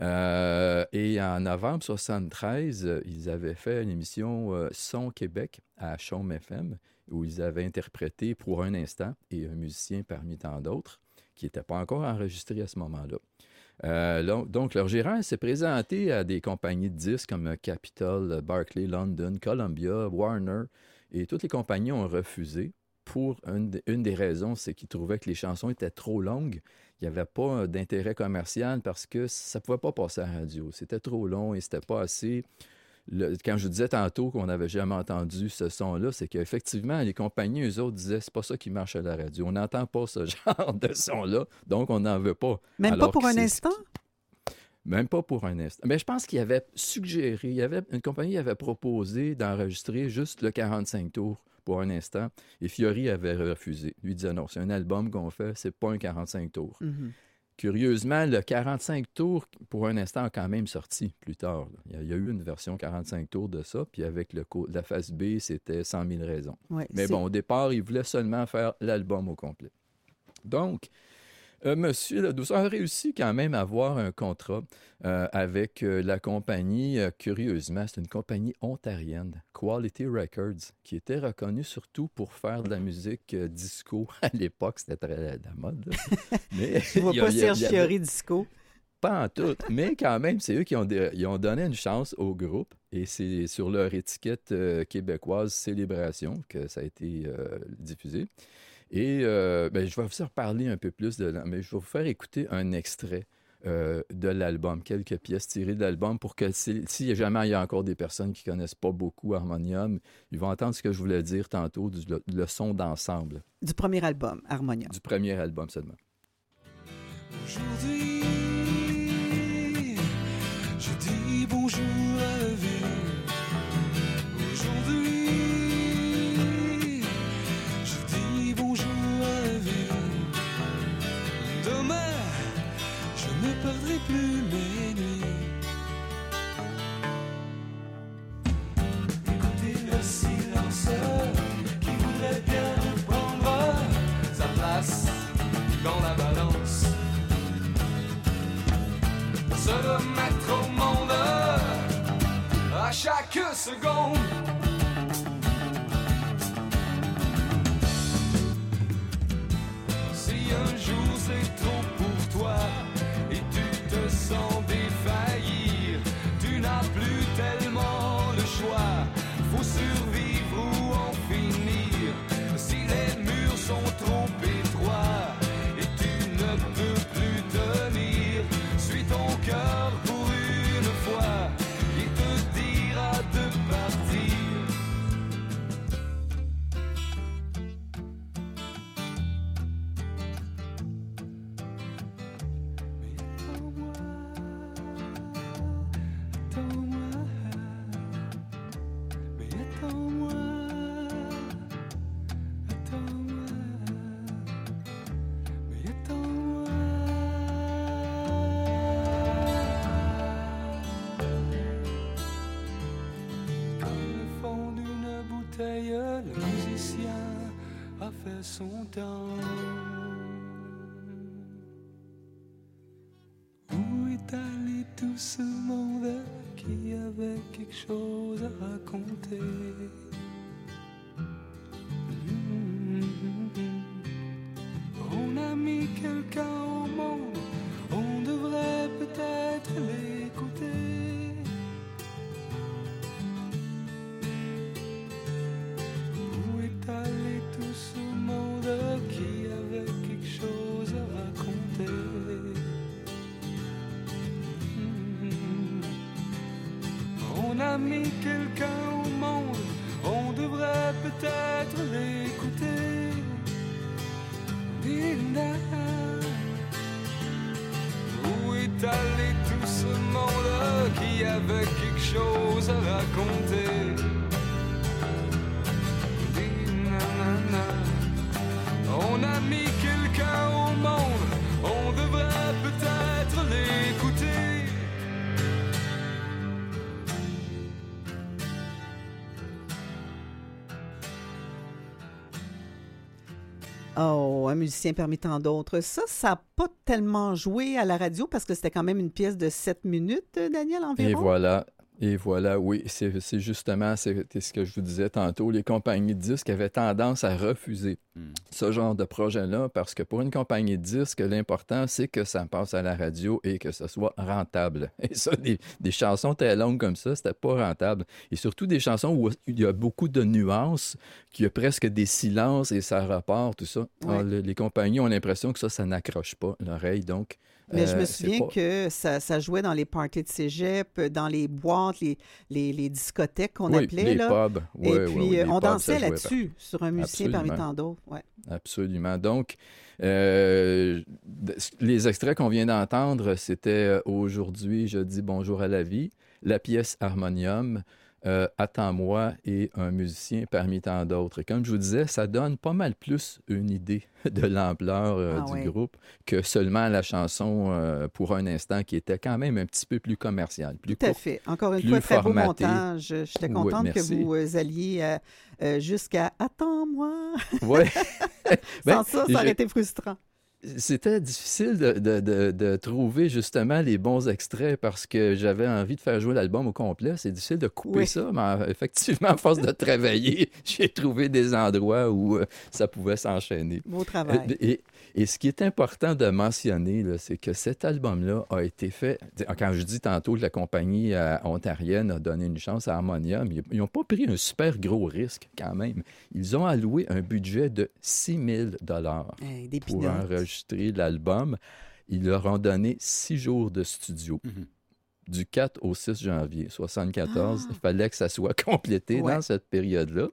Euh, et en novembre 73, euh, ils avaient fait une émission euh, Son Québec à Chaume FM où ils avaient interprété pour un instant et un musicien parmi tant d'autres qui n'était pas encore enregistré à ce moment-là. Euh, donc, leur gérant s'est présenté à des compagnies de disques comme Capitol, Barclay, London, Columbia, Warner, et toutes les compagnies ont refusé. Pour une des raisons, c'est qu'ils trouvaient que les chansons étaient trop longues. Il n'y avait pas d'intérêt commercial parce que ça ne pouvait pas passer à la radio. C'était trop long et c'était pas assez. Le- quand je disais tantôt qu'on n'avait jamais entendu ce son-là, c'est qu'effectivement, les compagnies, eux autres, disaient c'est pas ça qui marche à la radio. On n'entend pas ce genre de son-là, donc on n'en veut pas. Même Alors pas pour un instant? Même pas pour un instant. Mais je pense qu'il avait suggéré, il y avait, une compagnie avait proposé d'enregistrer juste le 45 tours pour un instant, et Fiori avait refusé. Lui disait non, c'est un album qu'on fait, c'est pas un 45 tours. Mhm. Curieusement, le 45 tours pour un instant a quand même sorti plus tard. Il y a, il y a eu une version 45 tours de ça, puis avec le la face B, c'était 100 000 raisons. Ouais, Mais bon, au départ, il voulait seulement faire l'album au complet. Donc, euh, Monsieur Ladouceur a réussi quand même à avoir un contrat euh, avec euh, la compagnie, curieusement, c'est une compagnie ontarienne, Quality Records, qui était reconnue surtout pour faire de la musique euh, disco. À l'époque, c'était très la, la mode. là. Mais Je vois pas Serge avait- disco. pas en tout, mais quand même, c'est eux qui ont, dé- ils ont donné une chance au groupe et c'est sur leur étiquette euh, québécoise Célébration que ça a été euh, diffusé. Et euh, ben, je vais vous en reparler un peu plus, de, mais je vais vous faire écouter un extrait euh, de l'album, quelques pièces tirées de l'album pour que si, jamais il y a encore des personnes qui connaissent pas beaucoup Harmonium, ils vont entendre ce que je voulais dire tantôt, du, le, le son d'ensemble Du premier album, Harmonia. du premier album seulement. Aujourd'hui, je dis bonjour à plus mes nuits. Écoutez le silence qui voudrait bien prendre sa place dans la balance. Se le mettre au monde à chaque seconde. Si un jour c'est son temps. Où est allé tout ce monde qui avait quelque chose à raconter? On a mis quelqu'un musicien parmi d'autres. Ça, ça n'a pas tellement joué à la radio parce que c'était quand même une pièce de 7 minutes, euh, Daniel, environ? Et voilà. Et voilà, oui, c'est justement ce que je vous disais tantôt. Les compagnies de disques avaient tendance à refuser ce genre de projet-là parce que pour une compagnie de disques, l'important, c'est que ça passe à la radio et que ce soit rentable. Et ça, des, des chansons très longues comme ça, c'était pas rentable. Et surtout des chansons où il y a beaucoup de nuances, qu'il y a presque des silences et ça repart, tout ça. Alors, le- les compagnies ont l'impression que ça, ça n'accroche pas l'oreille. Donc, Mais je me euh, souviens pas- que ça, ça jouait dans les parties de cégep, dans les boîtes, les, les, les discothèques qu'on Oui, appelait. les là. pubs. Et Ouais, ouais, puis, euh, on pubs, dansait là-dessus, sur un musicien parmi tant d'autres. Ouais. Absolument. Donc, euh, les extraits qu'on vient d'entendre, c'était aujourd'hui, je dis bonjour à la vie, la pièce Harmonium, euh, Attends-moi et un musicien parmi tant d'autres. Et comme je vous disais, ça donne pas mal plus une idée de l'ampleur euh, Ah du groupe que seulement la chanson euh, pour un instant qui était quand même un petit peu plus commerciale, plus Tout à courte. fait. Encore une fois, très beau montage. J'étais Oui, contente que vous alliez jusqu'à Attends-moi. Ouais. Ben, Sans ça, ça aurait été frustrant. C'était difficile de, de- de- de trouver justement les bons extraits parce que j'avais envie de faire jouer l'album au complet. C'est difficile de couper Oui. ça, mais effectivement, à force de travailler, j'ai trouvé des endroits où euh, ça pouvait s'enchaîner. Beau travail. Euh, Et, et ce qui est important de mentionner, c'est que cet album-là a été fait. Quand je dis tantôt que la compagnie euh, ontarienne a donné une chance à Harmonium, ils n'ont pas pris un super gros risque quand même. Ils ont alloué un budget de 6 000 Hey, des pour pinottes. L'album. Ils leur ont donné six jours de studio. Mhm. Du 4 au 6 janvier 74, Ah! il fallait que ça soit complété Ouais. dans cette période-là.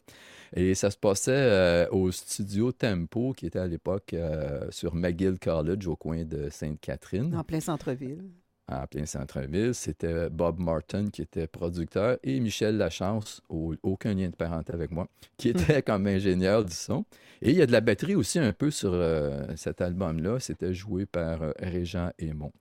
Et ça se passait euh, au studio Tempo, qui était à l'époque euh, sur McGill College, au coin de Sainte-Catherine, En plein centre-ville. En plein centre-ville. C'était Bob Martin qui était producteur et Michel Lachance, au- aucun lien de parenté avec moi, qui était comme ingénieur du son. Et il y a de la batterie aussi un peu sur euh, cet album-là. C'était joué par euh, Régent Aymon.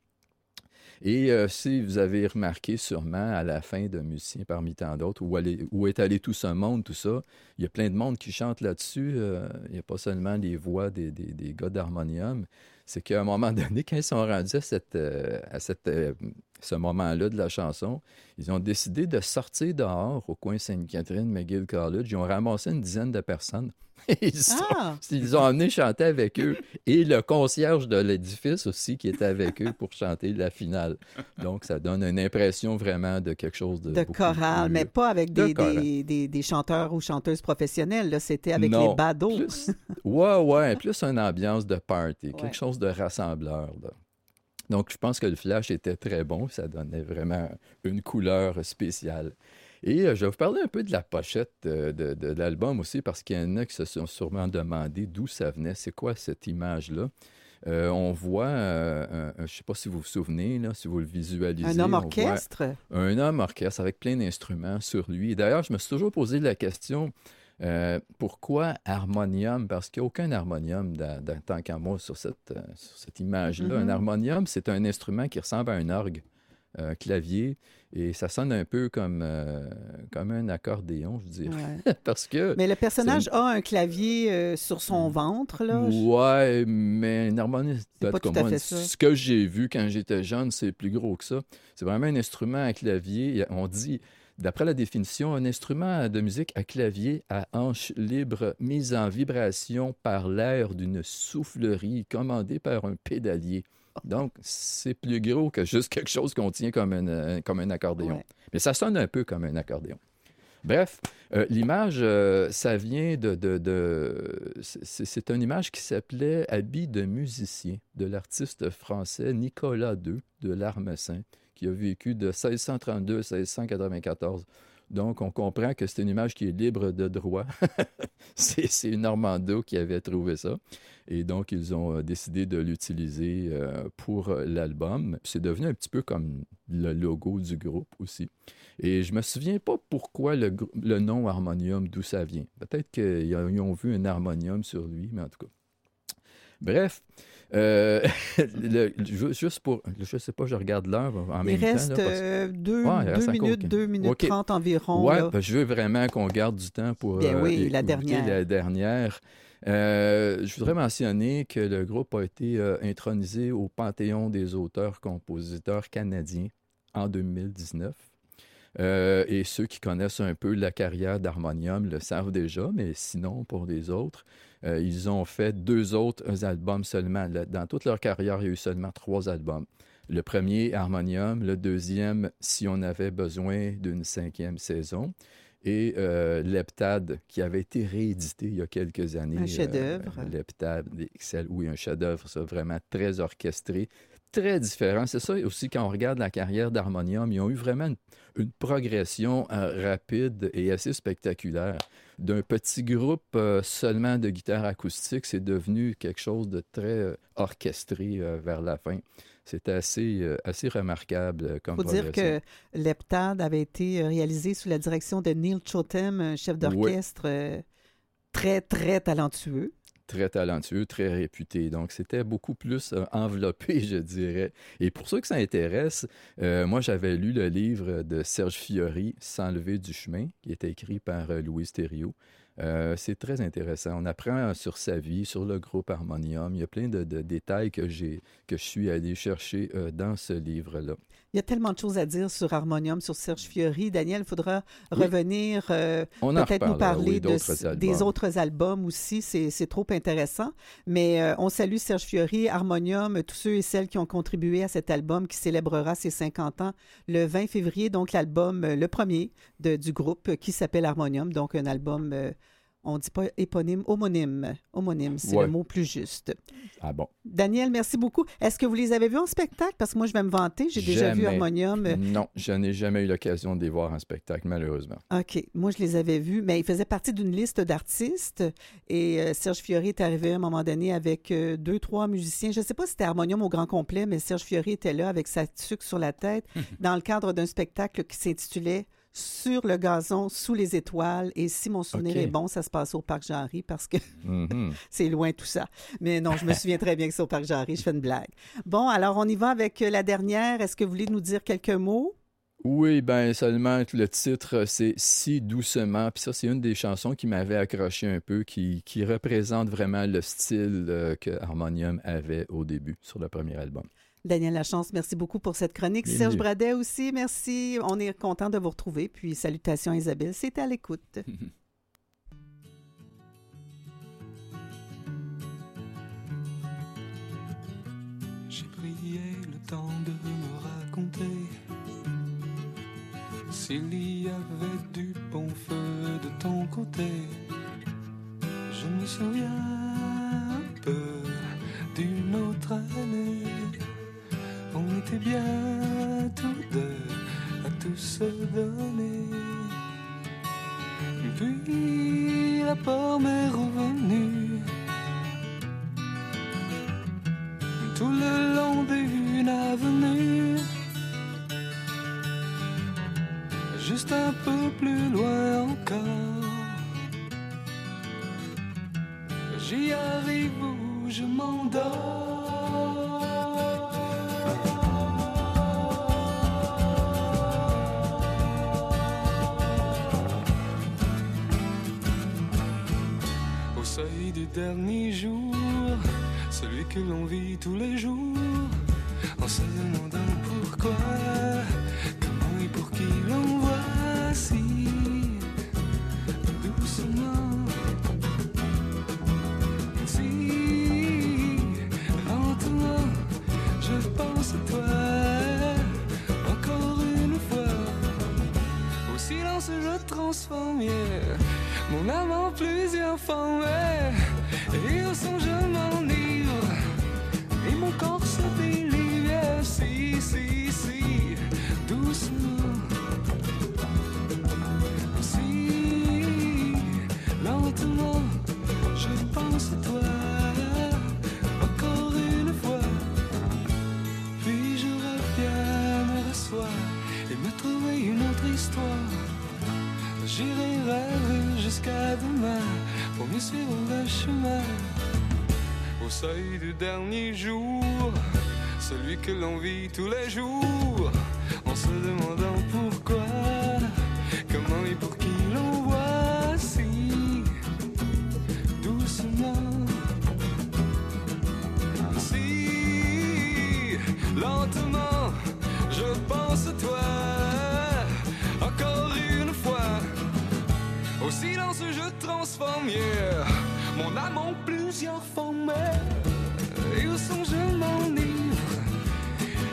Et euh, si vous avez remarqué sûrement à la fin de Musicien parmi tant d'autres, où, est allé tout ce monde, tout ça, il y a plein de monde qui chante là-dessus. Euh, il n'y a pas seulement les voix des, des- des gars d'harmonium. C'est qu'à un moment donné, quand ils sont rendus à, euh, euh, ce moment-là de la chanson, ils ont décidé de sortir dehors au coin Sainte-Catherine, McGill College. Ils ont ramassé une dizaine de personnes. Ils, sont- Ah! ils ont amené chanter avec eux et le concierge de l'édifice aussi qui était avec eux pour chanter la finale. Donc, ça donne une impression vraiment de quelque chose de. De chorale, plus- mais pas avec de des, chorale. des, des- des chanteurs ou chanteuses professionnelles. C'était avec Non, les badauds. Plus, ouais, ouais, plus une ambiance de party, Ouais. quelque chose de rassembleur. là. Donc, je pense que le flash était très bon. Ça donnait vraiment une couleur spéciale. Et euh, je vais vous parler un peu de la pochette euh, de, de l'album aussi, parce qu'il y en a qui se sont sûrement demandé d'où ça venait. C'est quoi cette image-là? Euh, on voit, euh, je ne sais pas si vous vous souvenez, là, si vous le visualisez. Un homme orchestre? un homme orchestre avec plein d'instruments sur lui. D'ailleurs, je me suis toujours posé la question euh, pourquoi harmonium? Parce qu'il n'y a aucun harmonium dans, dans- tant qu'à moi sur cette, euh, image-là. Un harmonium, c'est un instrument qui ressemble à un orgue, un clavier, et ça sonne un peu comme, euh, comme un accordéon, je dirais. Ouais. Parce que. Mais le personnage a un clavier euh, sur son ventre, là. Ouais, mais un harmoniste, pas tout à fait ça. ce que j'ai vu quand j'étais jeune, c'est plus gros que ça. C'est vraiment un instrument à clavier. On dit, d'après la définition, un instrument de musique à clavier à hanche libre mis en vibration par l'air d'une soufflerie commandée par un pédalier. Donc, c'est plus gros que juste quelque chose qu'on tient comme un, euh, comme un accordéon. Ouais. Mais ça sonne un peu comme un accordéon. Bref, euh, l'image, euh, ça vient de... de, de- c'est c'est une image qui s'appelait Habit de musicien de l'artiste français Nicolas II de l'Armessin, qui a vécu de 1632 à 1694. Donc, on comprend que c'est une image qui est libre de droit. c'est Normando qui avait trouvé ça. Et donc, ils ont euh, décidé de l'utiliser euh, pour euh, l'album. C'est devenu un petit peu comme le logo du groupe aussi. Et je me souviens pas pourquoi le, le nom harmonium, d'où ça vient. Peut-être qu'ils ont- ils ont vu un harmonium sur lui, mais en tout cas. Bref, euh, le- ju- juste pour. Je sais pas, je regarde l'heure en Il même reste temps. là, parce- euh, deux, Ouais, il deux reste encore minutes, deux minutes OK. trente environ. Ouais, là. ben, je veux vraiment qu'on garde du temps pour Bien euh, oui, la écouter dernière. la dernière. Euh, je voudrais mentionner que le groupe a été euh, intronisé au Panthéon des auteurs-compositeurs canadiens en 2019. Euh, et ceux qui connaissent un peu la carrière d'Harmonium le savent déjà, mais sinon, pour les autres, euh, ils ont fait deux autres albums seulement. Dans toute leur carrière, il y a eu seulement trois albums. Le premier, Harmonium. Le deuxième, Si on avait besoin d'une cinquième saison. Et euh, Leptade, qui avait été réédité il y a quelques années. Un chef-d'œuvre. Euh, Leptade, oui, un chef-d'œuvre, ça, vraiment très orchestré, très différent. C'est ça aussi, quand on regarde la carrière d'Harmonium, ils ont eu vraiment une, une progression euh, rapide et assez spectaculaire. D'un petit groupe euh, seulement de guitare acoustique, c'est devenu quelque chose de très euh, orchestré vers la fin. C'était assez, assez remarquable comme Il faut dire que l'Heptade avait été réalisé sous la direction de Neil Chotem, chef d'orchestre très, très talentueux. Très talentueux, très réputé. Donc, c'était beaucoup plus euh, enveloppé, je dirais. Et pour ceux que ça intéresse, euh, moi, j'avais lu le livre de Serge Fiori, S'enlever du chemin, qui était écrit par euh, Louise Thériault. Euh, c'est très intéressant. On apprend sur sa vie, sur le groupe Harmonium. Il y a plein de, de détails que, j'ai, que je suis allé chercher euh, dans ce livre-là. Il y a tellement de choses à dire sur Harmonium, sur Serge Fiori. Daniel, il faudra Oui. revenir, euh, peut-être nous parler oui, de- des autres albums aussi. C'est trop intéressant. Mais euh, on salue Serge Fiori, Harmonium, tous ceux et celles qui ont contribué à cet album qui célébrera ses 50 ans le 20 février. Donc, l'album, le premier de- du groupe qui s'appelle Harmonium. Donc, un album, on dit pas éponyme, homonyme. Homonyme, c'est Ouais. le mot plus juste. Ah bon? Daniel, merci beaucoup. Est-ce que vous les avez vus en spectacle? Parce que moi, je vais me vanter. J'ai déjà vu. Harmonium. Non, je n'ai jamais eu l'occasion de les voir en spectacle, malheureusement. OK. Moi, je les avais vus, mais ils faisaient partie d'une liste d'artistes. Et euh, Serge Fiori est arrivé à un moment donné avec euh, deux, trois musiciens. Je ne sais pas si c'était Harmonium au grand complet, mais Serge Fiori était là avec sa tuque sur la tête dans le cadre d'un spectacle qui s'intitulait Sur le gazon, sous les étoiles. Et si mon souvenir est bon, ça se passe au Parc Jean-Henri parce que Mhm. c'est loin tout ça. Mais non, je me souviens très bien que c'est au Parc Jean-Henri. Je fais une blague. Bon, alors on y va avec euh, la dernière. Est-ce que vous voulez nous dire quelques mots? Oui, ben seulement le titre, c'est Si doucement. Puis ça, c'est une des chansons qui m'avait accroché un peu, qui, qui représente vraiment le style euh, que Harmonium avait au début sur le premier album. Daniel Lachance, merci beaucoup pour cette chronique. Bienvenue. Serge Bradet aussi, merci. On est content de vous retrouver. Puis salutations Isabelle, c'était à l'écoute. J'ai pris le temps de me raconter s'il y avait du bon feu de ton côté. Je me souviens un peu d'une autre année. On était bien tous deux à tout se donner. Puis la pomme est revenue. tout le long d'une avenue. Juste un peu plus loin encore. J'y arrive où je m'endors. Dernier jour, celui que l'on vit tous les jours, en se demandant pourquoi, comment et pour qui l'on voit si doucement. Si lentement, je pense à toi, encore une fois. Au silence, je transforme mon âme en plusieurs formes. Et au son, je m'enivre. Et mon corps se délivre. Si, si, si, doucement. Si, lentement, je pense à toi. Encore une fois. Puis je reviens me rasseoir et me trouver une autre histoire. J'irai jusqu'à demain pour mieux suivre le chemin. Au seuil du dernier jour, celui que l'on vit tous les jours, en se demandant pourquoi, mon âme en plusieurs formes. Et au son, je m'enivre.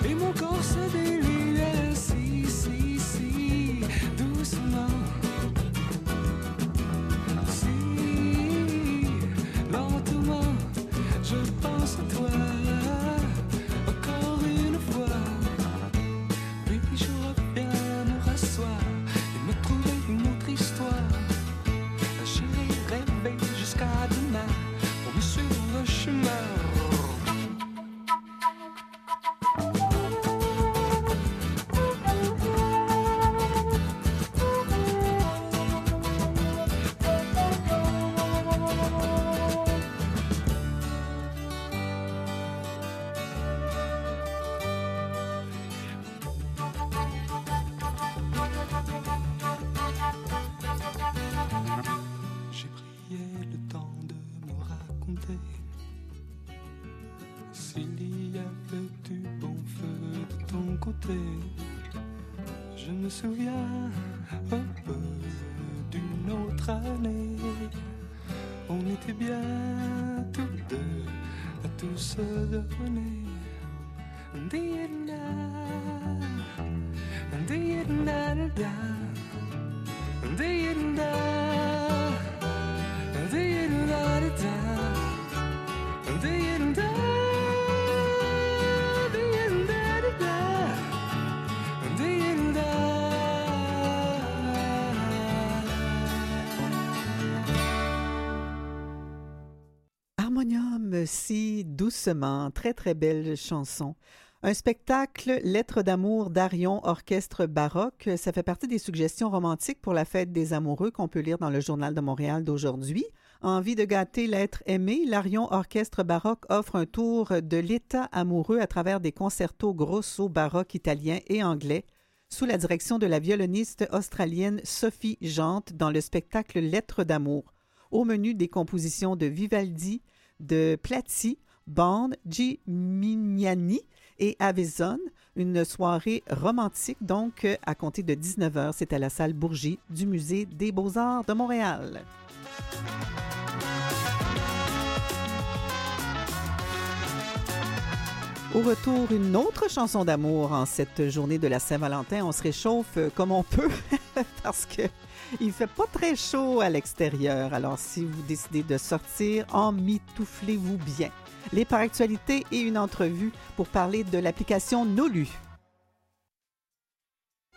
Et mon corps se délire. Si doucement, très très belle chanson. Un spectacle Lettres d'amour d'Arion Orchestre Baroque, ça fait partie des suggestions romantiques pour la fête des amoureux qu'on peut lire dans le Journal de Montréal d'aujourd'hui. Envie de gâter l'être aimé, l'Arion Orchestre Baroque offre un tour de l'état amoureux à travers des concertos grosso baroques italiens et anglais sous la direction de la violoniste australienne Sophie Jante dans le spectacle Lettres d'amour. Au menu des compositions de Vivaldi, de Platti, Bond, Gimignani et Avezon. Une soirée romantique, donc, à compter de 19h. C'est à la salle Bourgie du Musée des Beaux-Arts de Montréal. Au retour, une autre chanson d'amour en cette journée de la Saint-Valentin. On se réchauffe comme on peut parce que il fait pas très chaud à l'extérieur. Alors, si vous décidez de sortir, emmitouflez-vous bien. Les par actualités et une entrevue pour parler de l'application Nolu.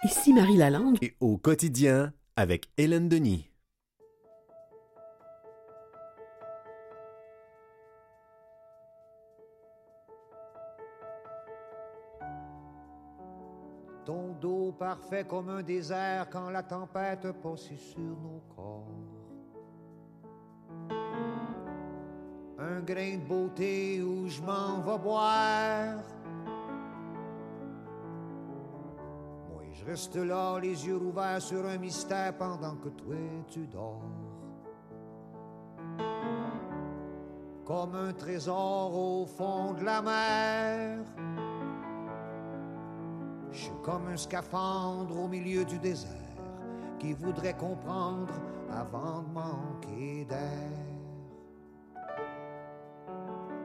Ici Marie Lalande. Et au quotidien avec Hélène Denis. Parfait comme un désert quand la tempête passe sur nos corps. Un grain de beauté où je m'en vais boire. Moi, je reste là, les yeux ouverts sur un mystère pendant que toi tu dors. Comme un trésor au fond de la mer. Je suis comme un scaphandre au milieu du désert qui voudrait comprendre avant de manquer d'air.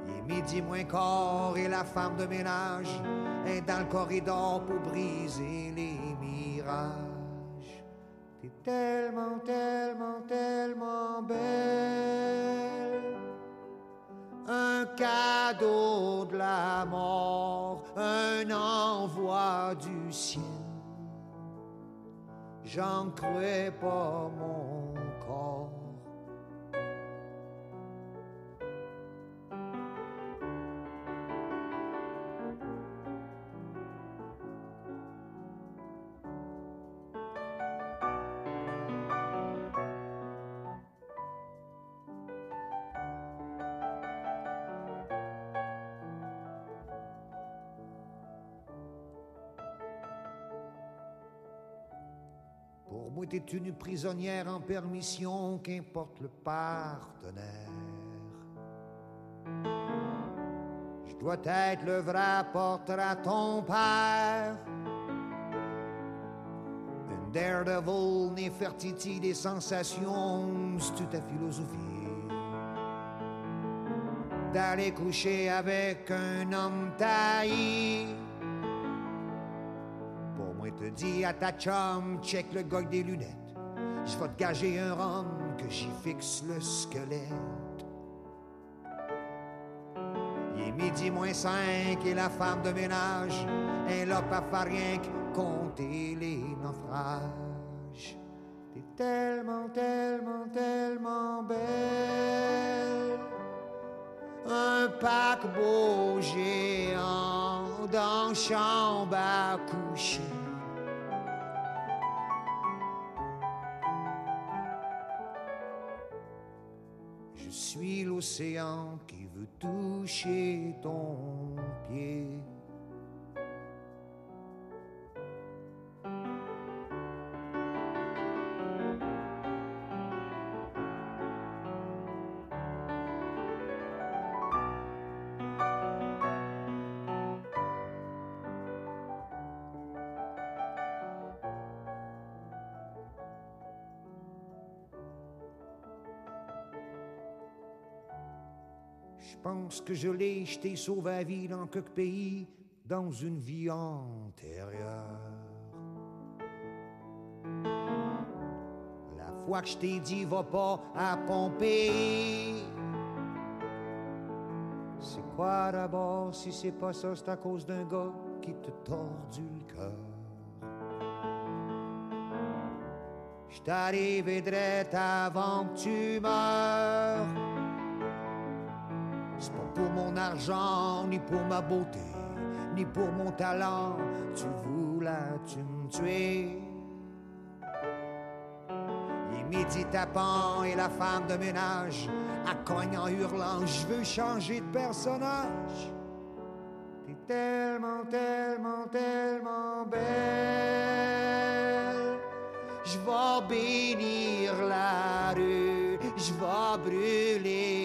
Il est midi moins quart et la femme de ménage est dans le corridor pour briser les mirages. T'es tellement, tellement, tellement belle. Un cadeau de la mort, un envoi du ciel. J'en crois pas mon corps. T'es une prisonnière en permission, qu'importe le partenaire. Je dois être le vrai porteur à ton père. Un daredevil, Nefertiti des sensations, c'est toute ta philosophie. D'aller coucher avec un homme taillé. Te dis à ta chum, check le avec des lunettes. Je vais te gager un rhum que j'y fixe le squelette. Il est midi moins cinq et la femme de ménage est là pas faire rien que compter les naufrages. T'es tellement, tellement, tellement belle. Un paquebot géant dans chambre à coucher. Suis l'océan qui veut toucher ton pied. Pense que je l'ai, je t'ai sauvé la vie dans quelques pays, dans une vie antérieure. La fois que je t'ai dit, va pas à Pompéi. C'est quoi d'abord, si c'est pas ça, c'est à cause d'un gars qui te tordu le cœur. Je t'arrive direct avant que tu meurs. Pour mon argent, ni pour ma beauté, ni pour mon talent. Tu voulais, tu me tuer. Il est midi tapant et la femme de ménage à cogne en hurlant. Je veux changer de personnage. T'es tellement, tellement, tellement belle. Je vais bénir la rue, je vais brûler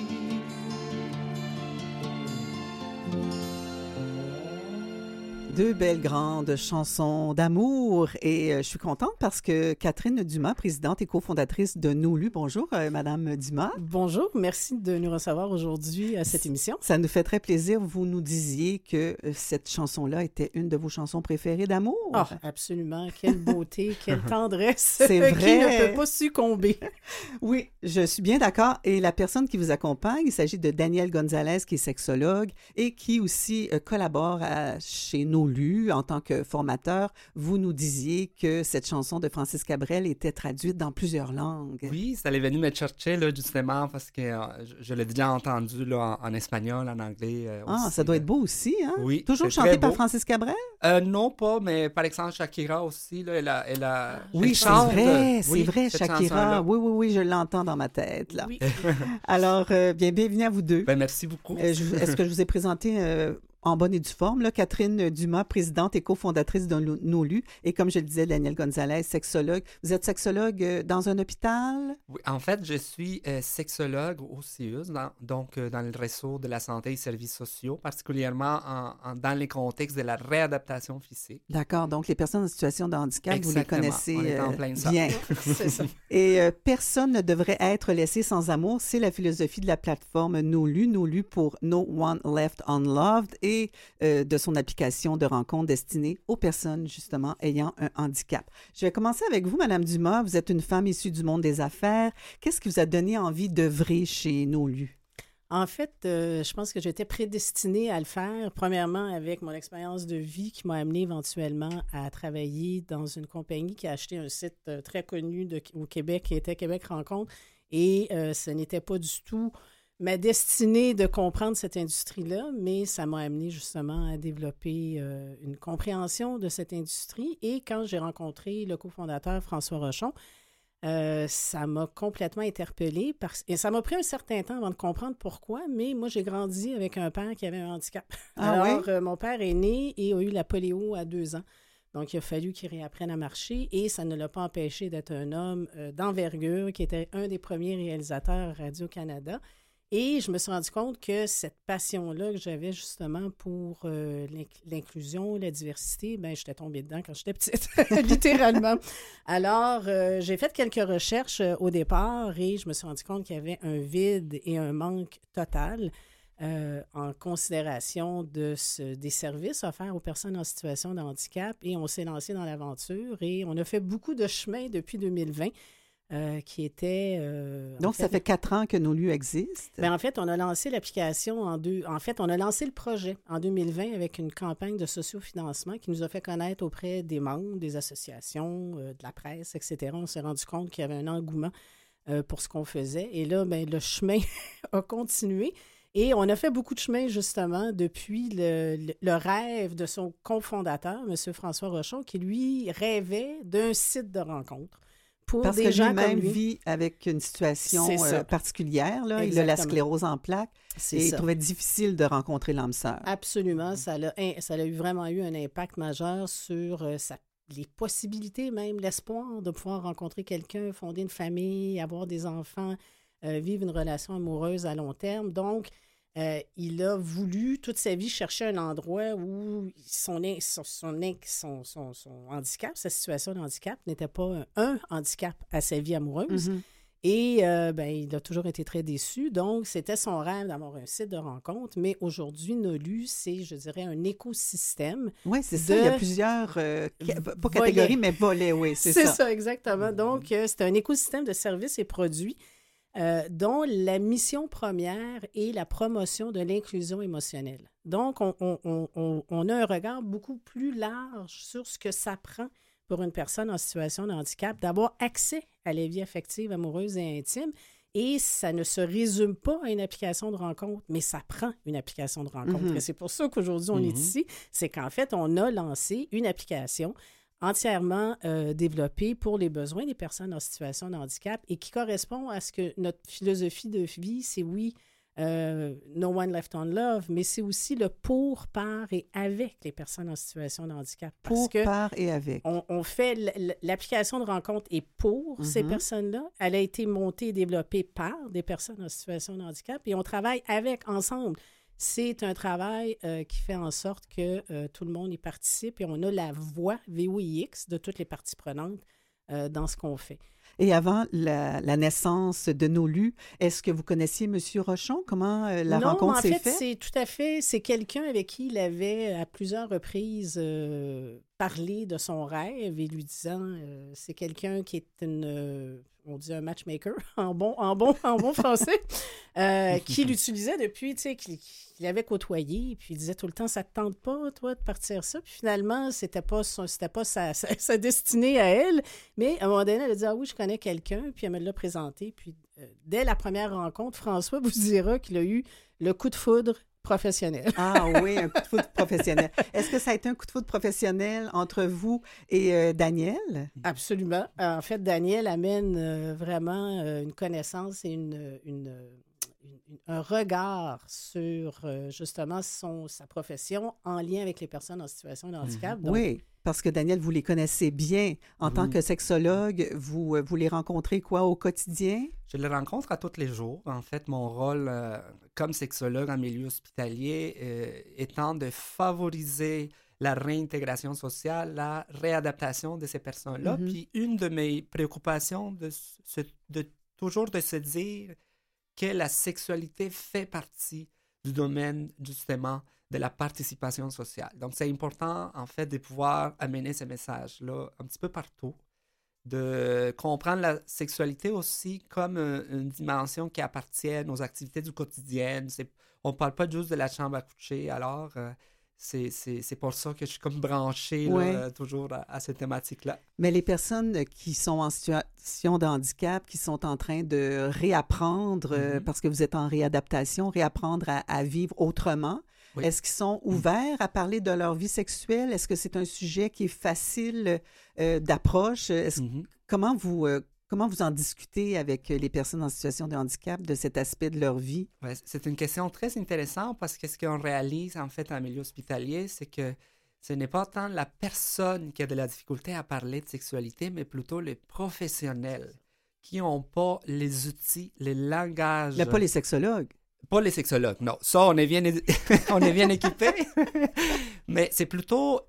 Deux belles grandes chansons d'amour et euh, je suis contente parce que Catherine Dumas, présidente et cofondatrice de Nolu, bonjour euh, Madame Dumas. Bonjour, merci de nous recevoir aujourd'hui à cette émission. Ça nous fait très plaisir. Vous nous disiez que euh, cette chanson-là était une de vos chansons préférées d'amour. Ah, absolument. Quelle beauté, quelle tendresse. C'est vrai. Qui ne peut pas succomber. Oui, je suis bien d'accord. Et la personne qui vous accompagne, il s'agit de Daniel Gonzalez, qui est sexologue et qui aussi collabore à- chez Nos Lus en tant que formateur. Vous nous disiez que cette chanson de Francis Cabrel était traduite dans plusieurs langues. Oui, ça allait venu me chercher, là, justement, parce que euh, je, je l'ai déjà entendu là, en, en espagnol, en anglais. euh, Ah, aussi, ça doit être beau aussi, hein? Oui. Toujours chanté par. Francis Cabrel? Euh, non, pas, mais par exemple, Shakira aussi, là, elle a. Elle a Oui, elle c'est vrai, euh, c'est oui, vrai, Shakira. Oui, oui, oui, je l'entends dans ma tête, là. Oui. Alors, euh, bien, bienvenue à vous deux. Ben, merci beaucoup. Euh, Est-ce que je vous ai présenté euh, en bonne et due forme, là, Catherine Dumas, présidente et cofondatrice de NOLU, et comme je le disais, Daniel Gonzalez, sexologue. Vous êtes sexologue euh, dans un hôpital? Oui, en fait, je suis euh, sexologue au CIUS, dans- donc euh, dans le réseau de la santé et services sociaux, particulièrement en- en- dans les contextes de la réadaptation physique. D'accord, donc les personnes en situation de handicap, vous les connaissez on est en plein ça. bien. Ça. Et personne ne devrait être laissé sans amour. C'est la philosophie de la plateforme NoLu, NoLu pour No One Left Unloved et euh, de son application de rencontre destinée aux personnes justement ayant un handicap. Je vais commencer avec vous, Madame Dumas. Vous êtes une femme issue du monde des affaires. Qu'est-ce qui vous a donné envie d'œuvrer chez NoLu? En fait, euh, je pense que j'étais prédestinée à le faire, premièrement avec mon expérience de vie qui m'a amené éventuellement à travailler dans une compagnie qui a acheté un site euh, très connu au Québec qui était Québec Rencontre. Et ce n'était pas du tout ma destinée de comprendre cette industrie-là, mais ça m'a amené justement à développer euh, une compréhension de cette industrie. Et quand j'ai rencontré le cofondateur François Rochon, euh, ça m'a complètement interpellée parce... et ça m'a pris un certain temps avant de comprendre pourquoi, mais moi j'ai grandi avec un père qui avait un handicap. Ah Alors, euh, mon père est né et a eu la poléo à deux ans. Donc, il a fallu qu'il réapprenne à marcher et ça ne l'a pas empêché d'être un homme d'envergure qui était un des premiers réalisateurs Radio-Canada. Et je me suis rendu compte que cette passion-là que j'avais justement pour euh, l'inc- l'inclusion, la diversité, ben j'étais tombée dedans quand j'étais petite, littéralement. Alors, euh, j'ai fait quelques recherches euh, au départ et je me suis rendu compte qu'il y avait un vide et un manque total en considération de des services offerts aux personnes en situation de handicap. Et on s'est lancé dans l'aventure et on a fait beaucoup de chemin depuis 2020. Euh, qui était... euh, Donc, ça fait quatre ans que nos lieux existent. ben, en fait, on a lancé l'application en deux. En fait, on a lancé le projet en 2020 avec une campagne de sociofinancement qui nous a fait connaître auprès des membres, des associations, euh, de la presse, etc. On s'est rendu compte qu'il y avait un engouement pour ce qu'on faisait. Et là, ben, le chemin a continué. Et on a fait beaucoup de chemin, justement, depuis le, le- le rêve de son cofondateur, M. François Rochon, qui, lui, rêvait d'un site de rencontre pour Parce des que gens lui-même vit avec une situation euh, particulière. Là. Il a la sclérose en plaques et il trouvait difficile de rencontrer l'âme sœur. Absolument. Ça a, ça a vraiment eu un impact majeur sur euh, sa- les possibilités, même l'espoir de pouvoir rencontrer quelqu'un, fonder une famille, avoir des enfants, euh, vivre une relation amoureuse à long terme. Donc, euh, il a voulu toute sa vie chercher un endroit où son, son, son handicap, sa situation de handicap n'était pas un, un handicap à sa vie amoureuse. Mhm. Et euh, ben, il a toujours été très déçu. Donc, c'était son rêve d'avoir un site de rencontre. Mais aujourd'hui, Nolu, c'est, je dirais, un écosystème. Oui, c'est ça. Il y a plusieurs, euh, pas catégories, mais volets, oui, c'est C'est ça. ça. exactement. Donc, c'est un écosystème de services et produits euh, dont la mission première est la promotion de l'inclusion émotionnelle. Donc, on, on- on- on- on a un regard beaucoup plus large sur ce que ça prend pour une personne en situation de handicap d'avoir accès à la vie affective, amoureuse et intime. Et ça ne se résume pas à une application de rencontre, mais ça prend une application de rencontre. Mhm. Et c'est pour ça qu'aujourd'hui, on est Mhm. ici. C'est qu'en fait, on a lancé une application entièrement euh, développée pour les besoins des personnes en situation de handicap et qui correspond à ce que notre philosophie de vie, c'est oui, euh, No One Left on Love, mais c'est aussi le pour, par et avec les personnes en situation de handicap. Parce Pour, que par et avec. on, on fait l'application de rencontre est pour ces Mhm. personnes-là. Elle a été montée et développée par des personnes en situation de handicap et on travaille avec ensemble. C'est un travail euh, qui fait en sorte que euh, tout le monde y participe et on a la voix VOIX de toutes les parties prenantes euh, dans ce qu'on fait. Et avant la, la naissance de nos lus, est-ce que vous connaissiez M. Rochon? Comment euh, la non, rencontre en s'est fait, faite? c'est tout à fait, c'est quelqu'un avec qui il avait à plusieurs reprises euh, parlé de son rêve et lui disant, euh, c'est quelqu'un qui est une, on dit un matchmaker en bon, en bon, en bon français, euh, qui l'utilisait depuis, tu sais, qu'il avait côtoyé, puis il disait tout le temps, ça te tente pas, toi, de partir ça, puis finalement, c'était pas, son- pas sa, sa, sa destinée à elle, mais à un moment donné, elle a dit, ah oui, je connais quelqu'un, puis elle me l'a présenté, puis euh, dès la première rencontre, François vous dira qu'il a eu le coup de foudre professionnel. Ah oui, un coup de foudre professionnel. Est-ce que ça a été un coup de foudre professionnel entre vous et euh, Daniel? Absolument. En fait, Daniel amène euh, vraiment euh, une connaissance et une, une- une- un regard sur euh, justement son, sa profession en lien avec les personnes en situation de handicap. Donc, Oui, parce que Daniel, vous les connaissez bien. En tant Mhm. que sexologue, vous, euh, vous les rencontrez quoi au quotidien? Je les rencontre à tous les jours. En fait, mon rôle euh, comme sexologue en milieu hospitalier euh, étant de favoriser la réintégration sociale, la réadaptation de ces personnes-là. Mhm. Puis une de mes préoccupations, de, de toujours de se dire que la sexualité fait partie du domaine justement de la participation sociale. Donc c'est important en fait de pouvoir amener ces messages-là un petit peu partout de comprendre la sexualité aussi comme euh, une dimension qui appartient nos activités du quotidien. On ne parle pas juste de la chambre à coucher, alors euh, c'est pour ça que je suis comme branché Ouais. euh, toujours à, à cette thématique-là. Mais les personnes qui sont en situation de handicap, qui sont en train de réapprendre, euh, Mhm. parce que vous êtes en réadaptation, réapprendre à, à vivre autrement, Oui. est-ce qu'ils sont ouverts à parler de leur vie sexuelle? Est-ce que c'est un sujet qui est facile euh, d'approche? Mhm. Comment vous... euh, Comment vous en discutez avec les personnes en situation de handicap de cet aspect de leur vie? Ouais, c'est une question très intéressante parce que ce qu'on réalise en fait en milieu hospitalier, c'est que ce n'est pas tant la personne qui a de la difficulté à parler de sexualité, mais plutôt les professionnels qui n'ont pas les outils, les langages. Mais pas les sexologues. Pas les sexologues, non. Ça, on est bien, on est bien équipés. Mais c'est plutôt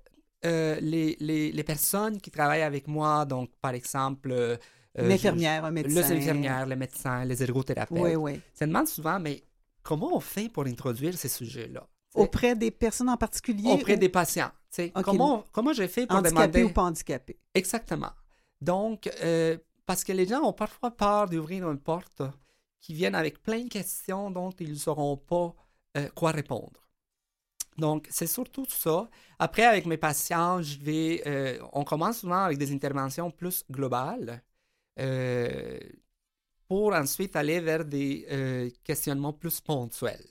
euh, les, les, les personnes qui travaillent avec moi, donc par exemple... euh, Une je- infirmière, un médecin. Les infirmières, les médecins, les ergothérapeutes. Oui, oui. Ça demande souvent, mais comment on fait pour introduire ces sujets-là? Auprès des personnes en particulier? Auprès ou- des patients. tu sais. Ok. Comment, comment j'ai fait pour Handicapés demander... ou pas handicapés? Exactement. Donc, euh, parce que les gens ont parfois peur d'ouvrir une porte qui viennent avec plein de questions dont ils ne sauront pas euh, quoi répondre. Donc, c'est surtout ça. Après, avec mes patients, je vais, euh, on commence souvent avec des interventions plus globales pour ensuite aller vers des euh, questionnements plus ponctuels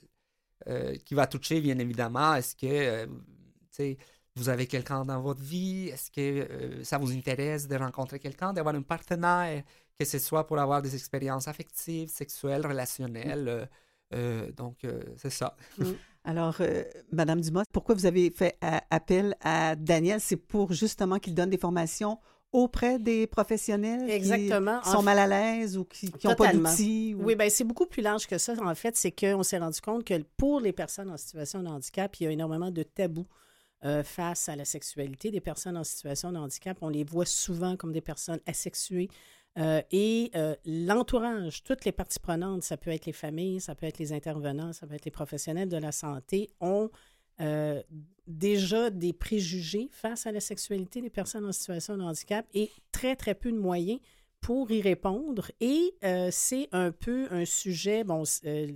euh, qui va toucher, bien évidemment, est-ce que euh, vous avez quelqu'un dans votre vie? Est-ce que euh, ça vous intéresse de rencontrer quelqu'un, d'avoir un partenaire, que ce soit pour avoir des expériences affectives, sexuelles, relationnelles? euh, euh, donc, euh, c'est ça. Alors, euh, Madame Dumas, pourquoi vous avez fait euh, appel à Daniel? C'est pour justement qu'il donne des formations auprès des professionnels Exactement. qui sont En mal à l'aise ou qui n'ont pas d'outils. ou- Oui, bien, c'est beaucoup plus large que ça. En fait, c'est qu'on s'est rendu compte que pour les personnes en situation de handicap, il y a énormément de tabous euh, face à la sexualité des personnes en situation de handicap. On les voit souvent comme des personnes asexuées. Euh, et euh, l'entourage, toutes les parties prenantes, ça peut être les familles, ça peut être les intervenants, ça peut être les professionnels de la santé, ont euh, déjà des préjugés face à la sexualité des personnes en situation de handicap et très, très peu de moyens pour y répondre. Et euh, c'est un peu un sujet, bon, euh,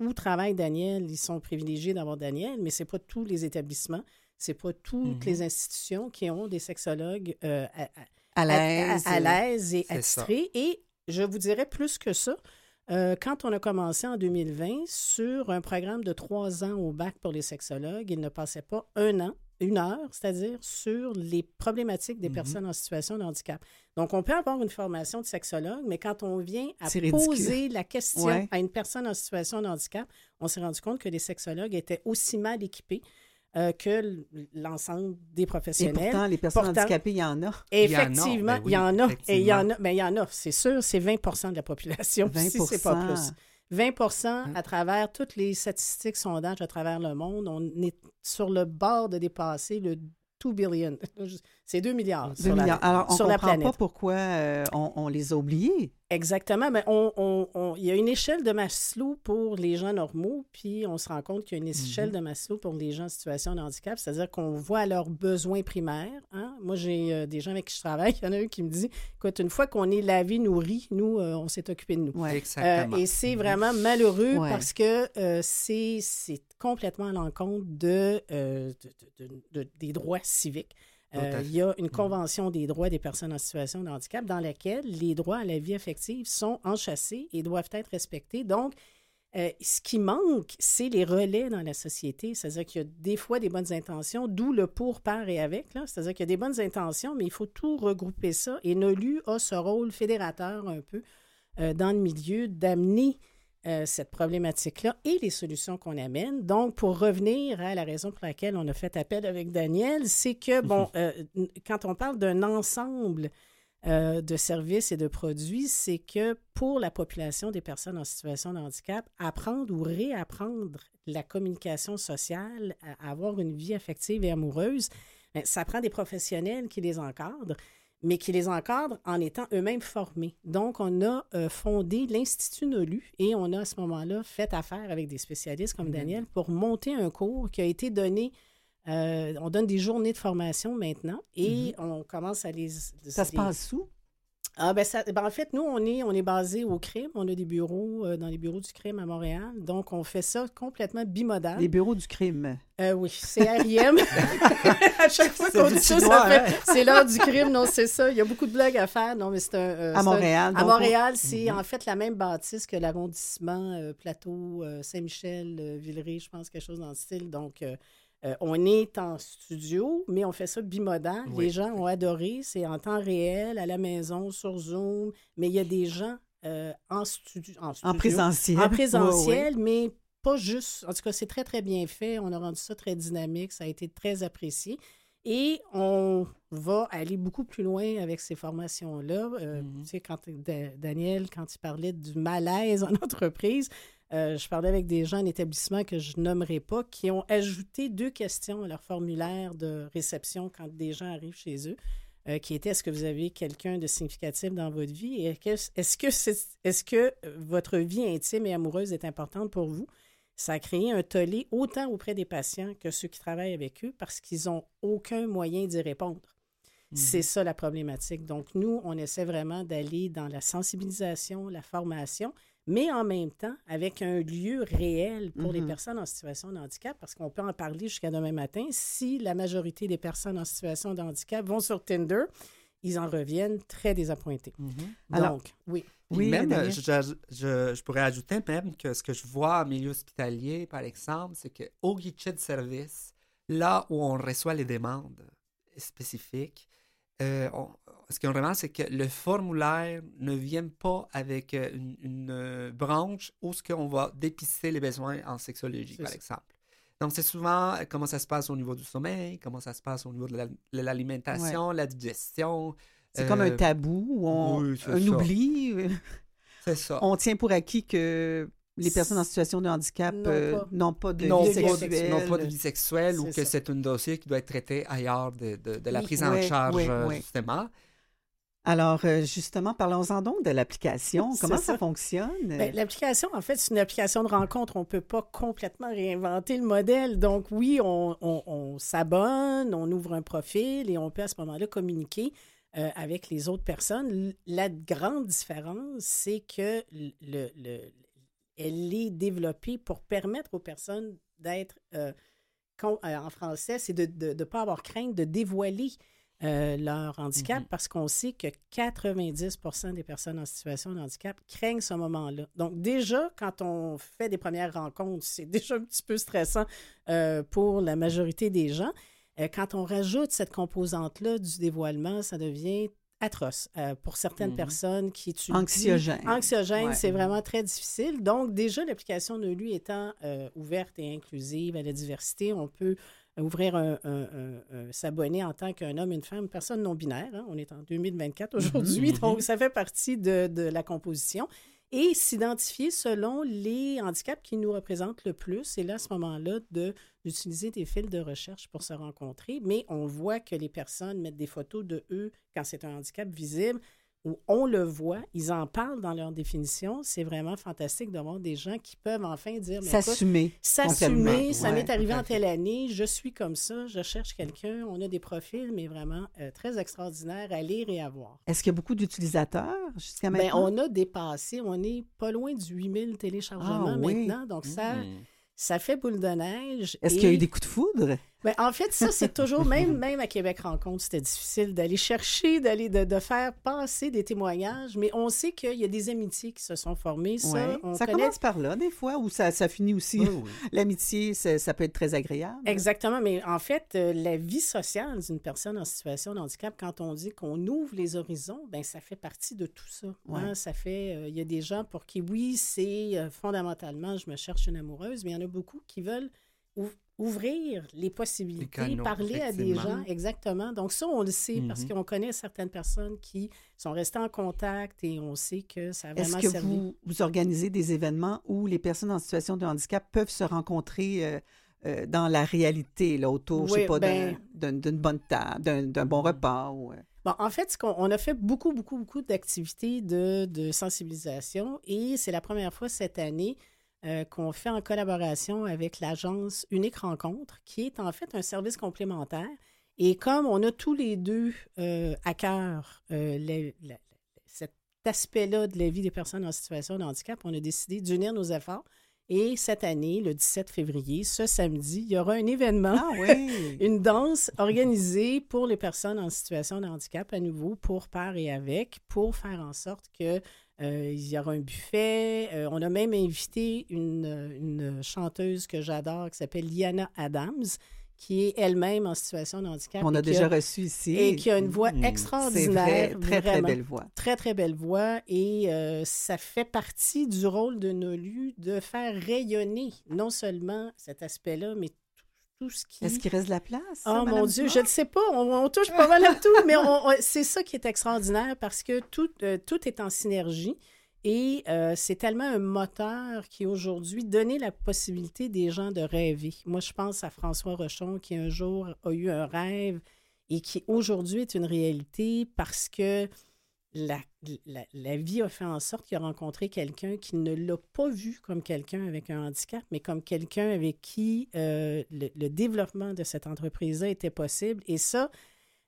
où travaille Daniel, ils sont privilégiés d'avoir Daniel, mais c'est pas tous les établissements, c'est pas toutes Mhm. les institutions qui ont des sexologues euh, à, À l'aise. à, à l'aise et attitrés. Et je vous dirais plus que ça. Euh, quand on a commencé en 2020 sur un programme de trois ans au bac pour les sexologues, il ne passait pas un an, une heure, c'est-à-dire sur les problématiques des Mhm. personnes en situation de handicap. Donc, on peut avoir une formation de sexologue, mais quand on vient à ridicule. poser la question Ouais. à une personne en situation de handicap, on s'est rendu compte que les sexologues étaient aussi mal équipés euh, que l'ensemble des Et professionnels. pourtant, les personnes handicapées, il y en a. Effectivement, il y en a. ben Et il y en a. Mais il y en a, c'est sûr, c'est 20% de la population. 20 si c'est pas plus. 20 à travers toutes les statistiques, sondages à travers le monde, on est sur le bord de dépasser le 2 billion. C'est 2 milliards. Deux sur la- milliards. Alors, on sur ne la comprend planète. pas pourquoi euh, on, on les a oubliés. Exactement. Mais on, on- on- il y a une échelle de Maslow pour les gens normaux, puis on se rend compte qu'il y a une échelle de Maslow pour les gens en situation de handicap, c'est-à-dire qu'on voit leurs besoins primaires. hein. Moi, j'ai euh, des gens avec qui je travaille, il y en a un qui me dit écoute, une fois qu'on est lavé, nourri, nous, euh, on s'est occupé de nous. Ouais. Exactement. Euh, et c'est vraiment malheureux Ouais. parce que euh, c'est c'est complètement à l'encontre de, euh, de- de- de- des droits civiques. Euh, il y a une convention des droits des personnes en situation de handicap dans laquelle les droits à la vie affective sont enchâssés et doivent être respectés. Donc, euh, ce qui manque, c'est les relais dans la société. C'est-à-dire qu'il y a des fois des bonnes intentions, d'où le pour, par et avec. C'est-à-dire qu'il y a des bonnes intentions, mais il faut tout regrouper ça. Et NOLU a ce rôle fédérateur un peu euh, dans le milieu d'amener euh, cette problématique-là et les solutions qu'on amène. Donc, pour revenir à la raison pour laquelle on a fait appel avec Daniel, c'est que, bon, euh, quand on parle d'un ensemble euh, de services et de produits, c'est que pour la population des personnes en situation de handicap, apprendre ou réapprendre la communication sociale, à avoir une vie affective et amoureuse, ben, ça prend des professionnels qui les encadrent mais qui les encadrent en étant eux-mêmes formés. Donc, on a euh, fondé l'Institut NOLU et on a à ce moment-là fait affaire avec des spécialistes comme Daniel pour monter un cours qui a été donné. euh, on donne des journées de formation maintenant et on commence à les. Ça se passe où? Ah, ben ça, ben en fait, nous, on est, on est basé au crime. On a des bureaux euh, dans les bureaux du crime à Montréal. Donc, on fait ça complètement bimodal. Les bureaux du crime. Euh, oui, c'est RIM. à chaque fois C'est qu'on dit ça, ça fait hein? c'est l'heure du crime. Non, c'est ça. Il y a beaucoup de blagues à faire. Non, mais c'est un. euh, À un- Montréal, à Montréal, on- c'est Mhm. en fait la même bâtisse que l'arrondissement euh, Plateau, Saint-Michel, Villeray, je pense, quelque chose dans le style. Donc, euh, on est en studio, mais on fait ça bimodal. Oui. Les gens ont adoré. C'est en temps réel, à la maison, sur Zoom. Mais il y a des gens euh, en, studio, en studio. présentiel. En Oui, présentiel, mais pas juste. En tout cas, c'est très, très bien fait. On a rendu ça très dynamique. Ça a été très apprécié. Et on va aller beaucoup plus loin avec ces formations-là. Euh, Tu sais, quand Da- Daniel, quand il parlait du malaise en entreprise, euh, je parlais avec des gens en établissement que je nommerai pas qui ont ajouté deux questions à leur formulaire de réception quand des gens arrivent chez eux. euh, qui était est-ce que vous avez quelqu'un de significatif dans votre vie? Et est-ce que, votre vie intime et amoureuse est importante pour vous? Ça a créé un tollé autant auprès des patients que ceux qui travaillent avec eux parce qu'ils n'ont aucun moyen d'y répondre. C'est ça la problématique. Donc, nous, on essaie vraiment d'aller dans la sensibilisation, la formation, mais en même temps avec un lieu réel pour les Mhm. personnes en situation de handicap, parce qu'on peut en parler jusqu'à demain matin. Si la majorité des personnes en situation de handicap vont sur Tinder, ils en reviennent très désappointés. Alors- Donc, oui. Puis même, euh, je, je- je pourrais ajouter même que ce que je vois en milieu hospitalier, par exemple, c'est qu'au guichet de service, là où on reçoit les demandes spécifiques, euh, on- ce qu'on remarque, c'est que le formulaire ne vient pas avec euh, une, une, euh, branche où ce qu'on va dépister les besoins en sexologie, par ça. exemple. Donc, c'est souvent comment ça se passe au niveau du sommeil, comment ça se passe au niveau de la- de l'alimentation, la digestion. C'est comme un tabou, ou on- oui, un ça. oubli. C'est ça. On tient pour acquis que les personnes en situation de handicap N'ont euh, pas. n'ont pas de non, vie sexuelle. non, pas de vie sexuelle ou que c'est un dossier qui doit être traité ailleurs de, de- de la Oui. prise en charge, euh, justement. Alors, euh, justement, parlons-en donc de l'application. Comment ça, ça. fonctionne? Ben, L'application, en fait, c'est une application de rencontre. On ne peut pas complètement réinventer le modèle. Donc, oui, on, on- on s'abonne, on ouvre un profil et on peut à ce moment-là communiquer euh, avec les autres personnes. La grande différence, c'est que le, le- elle est développée pour permettre aux personnes d'être, euh, euh, en français, c'est de ne pas avoir crainte de dévoiler euh, leur handicap Mhm. parce qu'on sait que 90% des personnes en situation de handicap craignent ce moment-là. Donc déjà, quand on fait des premières rencontres, c'est déjà un petit peu stressant euh, pour la majorité des gens. Euh, quand on rajoute cette composante-là du dévoilement, ça devient atroce euh, pour certaines Mhm. personnes qui étudient. Anxiogène. Anxiogène, Ouais. c'est vraiment très difficile. Donc, déjà, l'application de lui étant euh, ouverte et inclusive à la diversité, on peut ouvrir un, un- un- un- s'abonner en tant qu'un homme, une femme, une personne non binaire. hein. On est en 2024 aujourd'hui, Mhm. donc ça fait partie de, de la composition. Et s'identifier selon les handicaps qui nous représentent le plus. Et là, à ce moment-là, de, d'utiliser des fils de recherche pour se rencontrer. Mais on voit que les personnes mettent des photos de eux quand c'est un handicap visible où on le voit, ils en parlent dans leur définition. C'est vraiment fantastique d'avoir des gens qui peuvent enfin dire S'assumer. S'assumer, ça Ouais, m'est arrivé en telle année, je suis comme ça, je cherche quelqu'un. On a des profils, mais vraiment euh, très extraordinaires à lire et à voir. Est-ce qu'il y a beaucoup d'utilisateurs jusqu'à Ben, maintenant? on a dépassé, on est pas loin du 8000 téléchargements Ah oui. maintenant, donc ça, Mhm. ça fait boule de neige. Est-ce et- qu'il y a eu des coups de foudre? Ben, en fait, ça, c'est toujours, même, même à Québec Rencontre, c'était difficile d'aller chercher, d'aller de, de faire passer des témoignages, mais on sait qu'il y a des amitiés qui se sont formées. Ça, Ouais. on Ça connaît commence par là, des fois, ou ça, ça finit aussi. Oui, oui. L'amitié, ça, peut être très agréable. Exactement, mais en fait, euh, la vie sociale d'une personne en situation de handicap, quand on dit qu'on ouvre les horizons, ben ça fait partie de tout ça. Ouais. hein. Ça fait, euh, il y a des gens pour qui, oui, c'est euh, fondamentalement, je me cherche une amoureuse, mais il y en a beaucoup qui veulent ouvrir les possibilités, canaux, parler à des gens, exactement. Donc ça, on le sait parce Mhm. qu'on connaît certaines personnes qui sont restées en contact et on sait que ça a Est-ce vraiment que servi. vous, vous organisez des événements où les personnes en situation de handicap peuvent se rencontrer euh, euh, dans la réalité, là, autour, je sais pas, d'un- ben- d'un- d'une bonne table, d'un bon repas? Ou, euh, Bon, en fait, on a fait beaucoup, beaucoup, beaucoup d'activités de, de sensibilisation et c'est la première fois cette année euh, qu'on fait en collaboration avec l'agence Unique Rencontre, qui est en fait un service complémentaire. Et comme on a tous les deux euh, à cœur euh, la- cet aspect-là de la vie des personnes en situation de handicap, on a décidé d'unir nos efforts. Et cette année, le 17 février, ce samedi, il y aura un événement Ah oui! une danse organisée pour les personnes en situation de handicap à nouveau, pour par et avec, pour faire en sorte que euh, il y aura un buffet. Euh, on a même invité une, une chanteuse que j'adore qui s'appelle Liana Adams, qui est elle-même en situation de handicap. On a déjà reçu ici. Et qui a une voix Mm. Extraordinaire. vrai, très, très belle voix. Très, très belle voix. Et euh, ça fait partie du rôle de Nolu de faire rayonner non seulement cet aspect-là, mais tout, tout ce qui... Est-ce qu'il reste de la place? Oh mon Dieu, je ne sais pas. On, on touche pas mal à tout, mais c'est ça qui est extraordinaire parce que tout, euh, tout est en synergie et euh, c'est tellement un moteur qui aujourd'hui donné la possibilité des gens de rêver. Moi, je pense à François Rochon qui un jour a eu un rêve et qui aujourd'hui est une réalité parce que la, la- la vie a fait en sorte qu'il a rencontré quelqu'un qui ne l'a pas vu comme quelqu'un avec un handicap, mais comme quelqu'un avec qui euh, le, le développement de cette entreprise-là était possible. Et ça,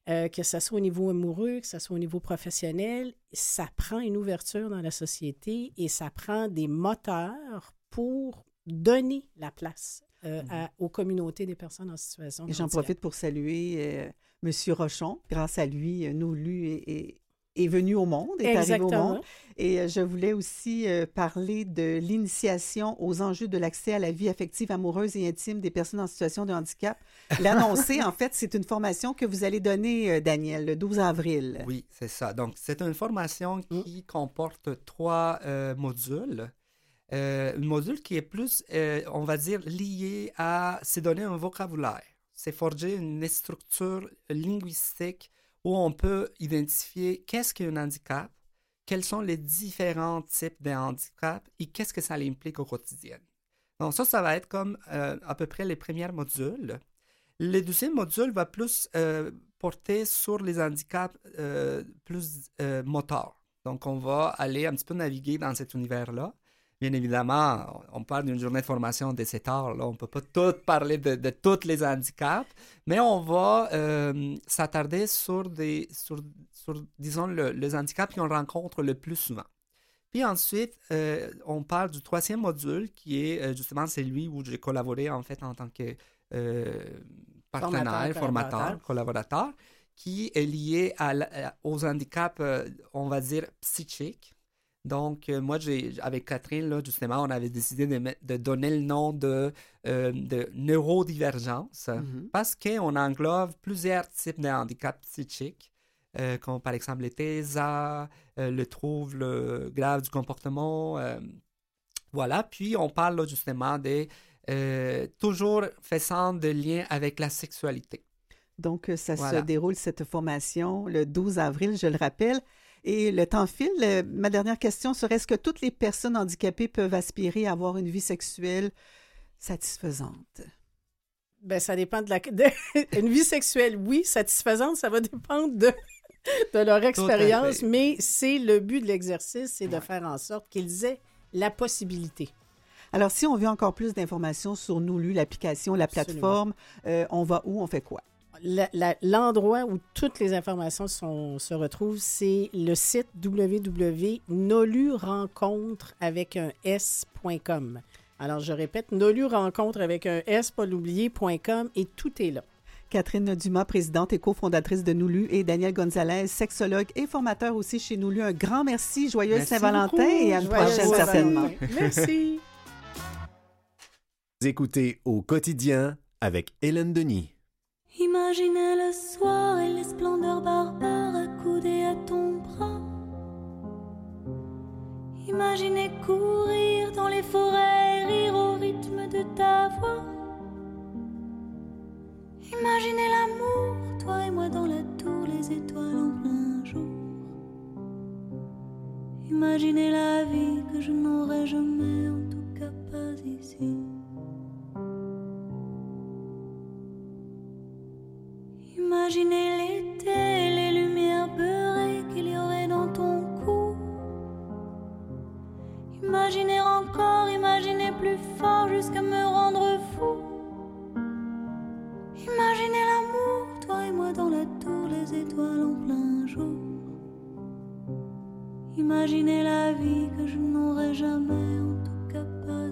euh, que ce soit au niveau amoureux, que ce soit au niveau professionnel, ça prend une ouverture dans la société et ça prend des moteurs pour donner la place euh, à- aux communautés des personnes en situation de Et j'en profite pour saluer Monsieur Rochon. Grâce à lui, Nolu est, est- est venu au monde, est arrivé au Exactement. monde. Et euh, je voulais aussi euh, parler de l'initiation aux enjeux de l'accès à la vie affective, amoureuse et intime des personnes en situation de handicap. L'annoncer, en fait, c'est une formation que vous allez donner, euh, Daniel, le 12 avril. Oui, c'est ça. Donc, c'est une formation qui comporte trois euh, modules. Euh, un module qui est plus, euh, on va dire, lié à se donner un vocabulaire. C'est forger une structure linguistique où on peut identifier qu'est-ce qu'un handicap, quels sont les différents types de handicap et qu'est-ce que ça implique au quotidien. Donc, ça, ça va être comme euh, à peu près les premiers modules. Le deuxième module va plus euh, porter sur les handicaps euh, plus moteurs. Donc, on va aller un petit peu naviguer dans cet univers-là. Bien évidemment, on parle d'une journée de formation de 7 heures. Là. On ne peut pas tout parler de, de tous les handicaps, mais on va euh, s'attarder sur, des, sur, sur, disons, le- les handicaps qu'on rencontre le plus souvent. Puis ensuite, euh, on parle du troisième module qui est euh, justement celui où j'ai collaboré en fait en tant que euh, partenaire, Formateur, formateur, collaborateur. qui est lié à aux handicaps, on va dire, psychiques. Donc, euh, moi, j'ai, avec Catherine, là, justement, on avait décidé de, de donner le nom de, euh, de neurodivergence Mhm. parce qu'on englobe plusieurs types de handicaps psychiques, euh, comme par exemple les TESA, euh, le trouble grave du comportement. voilà. Puis, on parle là, justement des. toujours faisant de lien avec la sexualité. Donc, ça Voilà. se déroule, cette formation, le 12 avril, je le rappelle. Et le temps file. Euh, ma dernière question serait, est-ce que toutes les personnes handicapées peuvent aspirer à avoir une vie sexuelle satisfaisante? Ben, ça dépend de la. de- une vie sexuelle, oui, satisfaisante, ça va dépendre de, de leur expérience, mais c'est le but de l'exercice, c'est de faire en sorte qu'ils aient la possibilité. Alors, si on veut encore plus d'informations sur Noulu, l'application, la plateforme, euh, on va où, on fait quoi? L'endroit où toutes les informations sont- se retrouvent, c'est le site www.nolurencontre avec un s.com. Alors, je répète, nolurencontre avec un s, pas l'oublier.com, et tout est là. Catherine Dumas, présidente et cofondatrice de Noulu, et Daniel Gonzalez, sexologue et formateur aussi chez Noulu. Un grand merci, joyeuse Merci Saint-Valentin et à une prochaine certainement. Merci. Vous écoutez au quotidien avec Hélène Denis. Imaginez le soir et les splendeurs barbares accoudées à ton bras. Imaginez courir dans les forêts rire au rythme de ta voix. Imaginez l'amour, toi et moi dans la tour, les étoiles en plein jour. Imaginez la vie que je n'aurai jamais, en tout cas pas ici. Imaginez l'été les lumières beurrées qu'il y aurait dans ton cou. Imaginez encore, imaginez plus fort jusqu'à me rendre fou. Imaginez l'amour, toi et moi dans la tour, les étoiles en plein jour. Imaginez la vie que je n'aurai jamais, en tout cas pas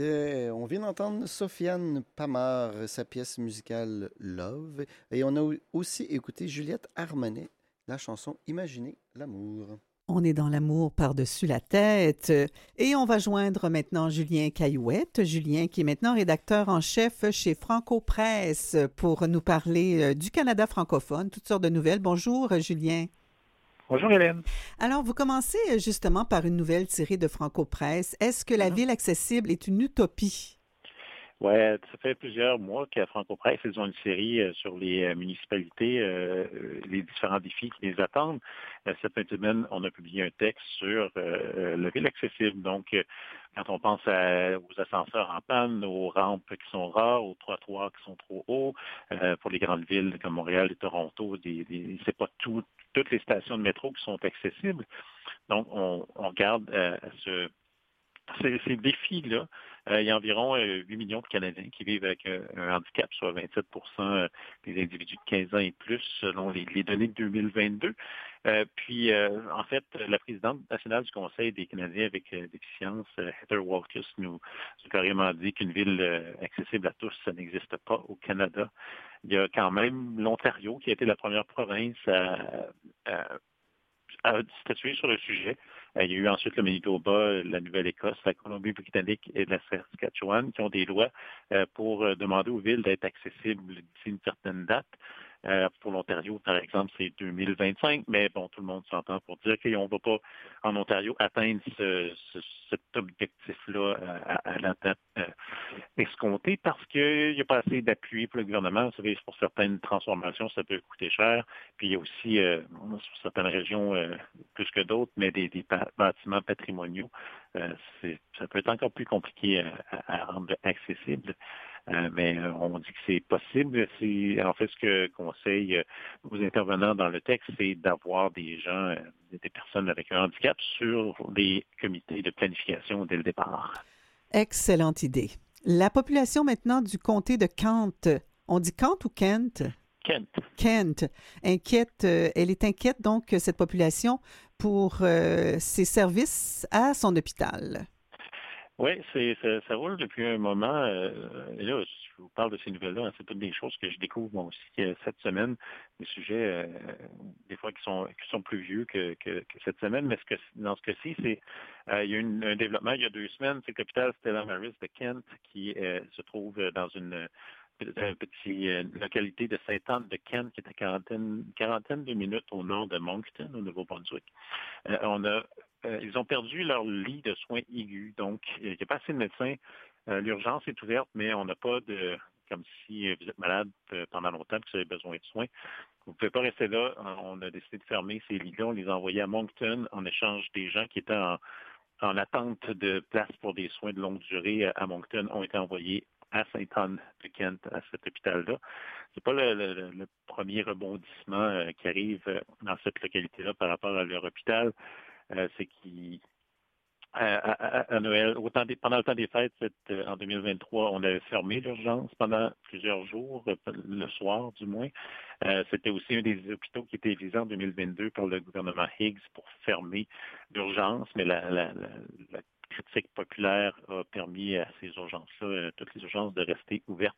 On vient d'entendre Sofiane Pamar, sa pièce musicale Love. Et on a au- aussi écouté Juliette Armanet, la chanson Imaginez l'amour. On est dans l'amour par-dessus la tête. Et on va joindre maintenant Julien Caillouette. Julien qui est maintenant rédacteur en chef chez Franco Presse pour nous parler euh, du Canada francophone, toutes sortes de nouvelles. Bonjour Julien. Bonjour Hélène. Alors, vous commencez euh, justement par une nouvelle tirée de Franco Presse. Est-ce que la ville accessible est une utopie? Ouais, ça fait plusieurs mois qu'à Franco Presse, ils ont une série euh, sur les euh, municipalités, euh, les différents défis qui les attendent. Cette semaine, on a publié un texte sur la ville accessible. Donc, quand on pense aux ascenseurs en panne, aux rampes qui sont rares, aux trottoirs qui sont trop hauts, pour les grandes villes comme Montréal et Toronto, des, c'est pas tout- toutes les stations de métro qui sont accessibles. Donc, on, on garde ce ces, ces défis-là, euh, il y a environ euh, 8 millions de Canadiens qui vivent avec euh, un handicap, soit 27% euh, des individus de 15 ans et plus, selon les, les données de 2022. Euh, puis, euh, en fait, la présidente nationale du Conseil des Canadiens avec déficience, Heather Walkus, nous a carrément dit qu'une ville accessible à tous, ça n'existe pas au Canada. Il y a quand même l'Ontario qui a été la première province à, à- à statuer sur le sujet. Euh, Il y a eu ensuite le Manitoba, la Nouvelle-Écosse, la Colombie-Britannique et la Saskatchewan qui ont des lois euh, pour euh, demander aux villes d'être accessibles d'ici une certaine date. Euh, pour l'Ontario, par exemple, c'est 2025, mais bon, tout le monde s'entend pour dire qu'on ne va pas en Ontario atteindre ce- ce- cet objectif-là euh, à, à la euh, escomptée parce qu'il n'y a pas assez d'appui pour le gouvernement. Vous savez, pour certaines transformations, ça peut coûter cher. Puis il y a aussi, euh, sur certaines régions, euh, plus que d'autres, mais des, des bâtiments patrimoniaux, ça peut être encore plus compliqué à- à rendre accessible. Euh, mais euh, on dit que c'est possible. En fait ce que conseille euh, aux intervenants dans le texte, c'est d'avoir des gens, des personnes avec un handicap sur les comités de planification dès le départ. Excellente idée. La population maintenant du comté de Kent, on dit Kent ou Kent? Kent. Kent inquiète, elle est inquiète donc cette population pour euh, ses services à son hôpital. Oui, c'est, ça, ça roule depuis un moment. euh, et là, je vous parle de ces nouvelles-là. hein, c'est toutes des choses que je découvre moi aussi euh, cette semaine, des sujets euh, des fois qui sont qui sont plus vieux que, que, que cette semaine. Mais ce que, dans ce cas-ci, c'est euh, il y a eu un développement il y a deux semaines. C'est que l'hôpital Stella Maris de Kent qui euh, se trouve dans une une petite localité de Sainte-Anne de Kent qui est à quarantaine, quarantaine de minutes au nord de Moncton, au Nouveau-Brunswick. Euh, on a euh, ils ont perdu leur lit de soins aigus. Donc, il n'y a pas assez de médecins. Euh, L'urgence est ouverte, mais on n'a pas de, comme si vous êtes malade euh, pendant longtemps que vous avez besoin de soins. Vous ne pouvez pas rester là. On a décidé de fermer ces lits-là. On les a envoyés à Moncton en échange des gens qui étaient en, en attente de place pour des soins de longue durée à Moncton ont été envoyés à Sainte-Anne de Kent, à cet hôpital-là. C'est pas le, premier rebondissement qui arrive dans cette localité-là par rapport à leur hôpital. Euh, c'est qu'ils à, à- Noël, pendant le temps des fêtes, euh, en 2023, on avait fermé l'urgence pendant plusieurs jours, euh, le soir du moins. C'était aussi un des hôpitaux qui était visé en 2022 par le gouvernement Higgs pour fermer l'urgence, mais la, la- la- critique populaire a permis à ces urgences-là, euh, toutes les urgences, de rester ouvertes.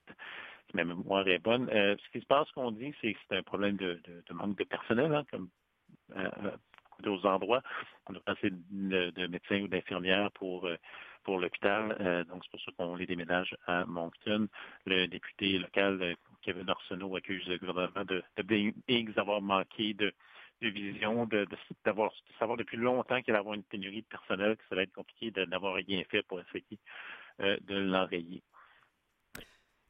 Si ma mémoire est bonne. Ce qui se passe, qu'on dit, c'est que c'est un problème de, de- manque de personnel, hein, comme d'autres endroits. On n'a pas assez de, de médecins ou d'infirmières pour, euh, pour l'hôpital. Euh, donc, c'est pour ça qu'on les déménage à Moncton. Le député local, euh, Kevin Arsenault, accuse le gouvernement de, de d'avoir manqué de, de vision, de, d'avoir savoir depuis longtemps qu'il allait avoir une pénurie de personnel, que ça va être compliqué de n'avoir rien fait pour essayer de l'enrayer.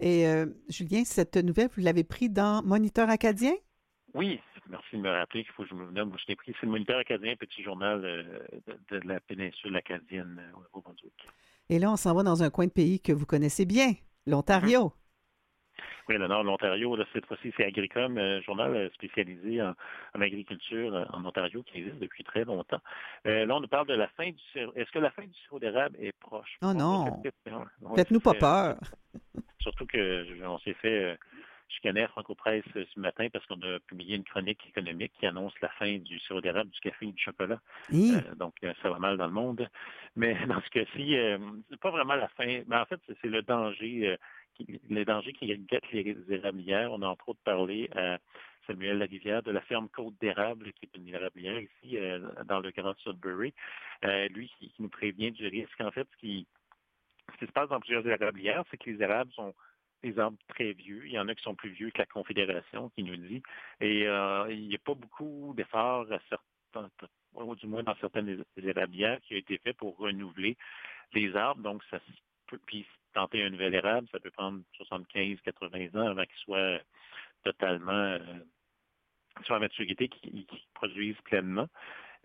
Et Julien, cette nouvelle, vous l'avez pris dans Moniteur acadien? Oui, merci de me rappeler qu'il faut que je me nomme. Je l'ai pris. C'est le Moniteur acadien, petit journal euh, de, de la péninsule acadienne euh, au Nouveau-Brunswick. Et là, on s'en va dans un coin de pays que vous connaissez bien, l'Ontario. Oui, le nord de l'Ontario, cette fois-ci, c'est Agricom, un journal euh, spécialisé en, en agriculture euh, en Ontario qui existe depuis très longtemps. Euh, là, on nous parle de la fin du sirop. Est-ce que la fin du sirop d'érable est proche? Oh non. Faites-nous pas peur. Surtout que on s'est fait euh, je connais à Franco-Presse ce matin parce qu'on a publié une chronique économique qui annonce la fin du sirop d'érable, du café et du chocolat. Euh, donc, euh, ça va mal dans le monde. Mais dans ce cas-ci, euh, c'est pas vraiment la fin. Mais en fait, c'est le danger, euh, qui, le danger qui guette les érablières. On a entre autres parlé à Samuel Larivière de la ferme Côte d'érable, qui est une érablière ici, euh, dans le Grand Sudbury. Euh, lui qui, qui nous prévient du risque. En fait, ce qui, ce qui se passe dans plusieurs érablières, c'est que les érables sont des arbres très vieux. Il y en a qui sont plus vieux que la Confédération, qui nous dit. Et euh, il n'y a pas beaucoup d'efforts, à certains, ou du moins dans certaines érablières, qui a été fait pour renouveler les arbres. Donc, ça peut, puis tenter un nouvel érable, ça peut prendre 75, 80 ans avant qu'il soit totalement euh, sur maturité, qui, qui produise pleinement.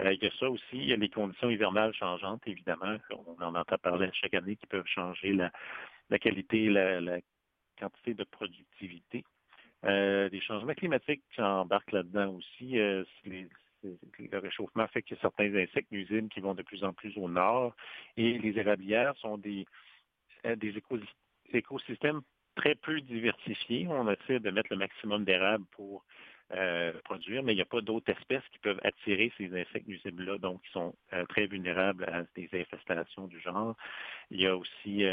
Euh, il y a ça aussi, il y a les conditions hivernales changeantes, évidemment. On en entend parler chaque année qui peuvent changer la, la qualité, la, la quantité de productivité. Euh, les changements climatiques qui embarquent là-dedans aussi. Euh, le réchauffement fait qu'il y a certains insectes nuisibles qui vont de plus en plus au nord. Et les érablières sont des, euh, écosystèmes très peu diversifiés. On essaie de mettre le maximum d'érables pour euh, produire, mais il n'y a pas d'autres espèces qui peuvent attirer ces insectes nuisibles-là, donc ils sont très vulnérables à des infestations du genre. Il y a aussi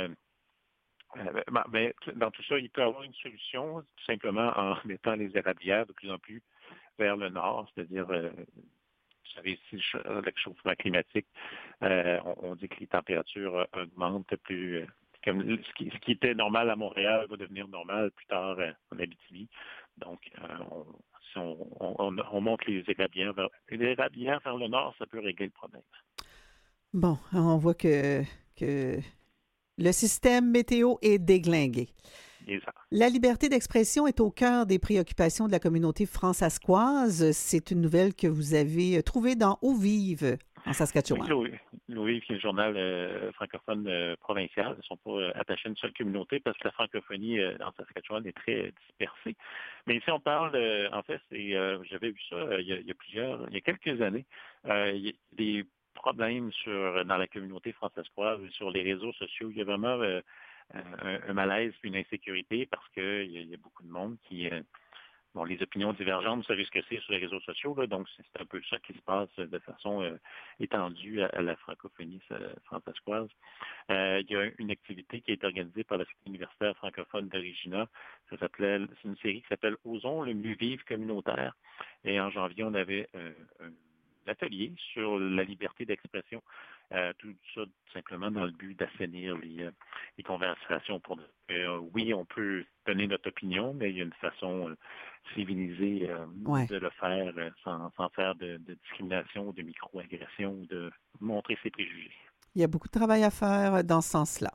euh, ben, ben, dans tout ça, il peut y avoir une solution, tout simplement en mettant les érablières de plus en plus vers le nord, c'est-à-dire, euh, vous savez, si le ch- le réchauffement climatique, euh, on, dit que les températures augmentent plus. ce, qui, était normal à Montréal va devenir normal plus tard en Abitibi. Donc, on, si on, on- on monte les érablières vers, le nord, ça peut régler le problème. Bon, on voit que le système météo est déglingué. La liberté d'expression est au cœur des préoccupations de la communauté françaisquoise. C'est une nouvelle que vous avez trouvée dans Eau Vive, en Saskatchewan. Oui, Louis, qui est le journal euh, francophone euh, provincial, ne sont pas euh, attachés à une seule communauté parce que la francophonie euh, en Saskatchewan est très dispersée. Mais ici, on parle, euh, en fait, euh, j'avais vu ça euh, il, y a, il y a plusieurs, il y a quelques années, euh, il y a des problèmes sur, dans la communauté françaiscoise, sur les réseaux sociaux. Il y a vraiment euh, un, malaise, une insécurité parce qu'il y, y a beaucoup de monde qui... euh, Bon, les opinions divergentes, vous savez ce que c'est sur les réseaux sociaux, là, donc c'est un peu ça qui se passe de façon euh, étendue à, la francophonie. Euh, il y a une activité qui est organisée par la Cité universitaire francophone d'Origina. Ça s'appelait, c'est une série qui s'appelle Osons le mieux vivre communautaire. Et en janvier, on avait un atelier sur la liberté d'expression. Euh, tout ça tout simplement dans le but d'assainir les, euh, les conversations pour euh, oui, on peut donner notre opinion, mais il y a une façon euh, civilisée Ouais. de le faire sans, sans faire de, de discrimination ou de microagression ou de montrer ses préjugés. Il y a beaucoup de travail à faire dans ce sens-là.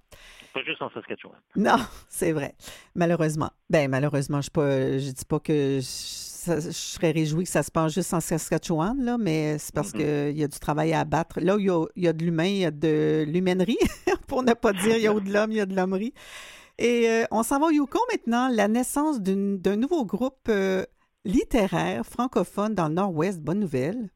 Pas juste en Saskatchewan. Non, c'est vrai. Malheureusement. Ben malheureusement, je ne dis pas que je, ça- je serais réjouie que ça se passe juste en Saskatchewan, là, mais c'est parce Mhm. qu'il y a du travail à abattre. Là où il y a, il y a de l'humain, il y a de l'humainerie, pour ne pas dire il y a de l'homme, il y a de l'hommerie. Et euh, on s'en va au Yukon maintenant, la naissance d'un nouveau groupe euh, littéraire francophone dans le Nord-Ouest. Bonne nouvelle.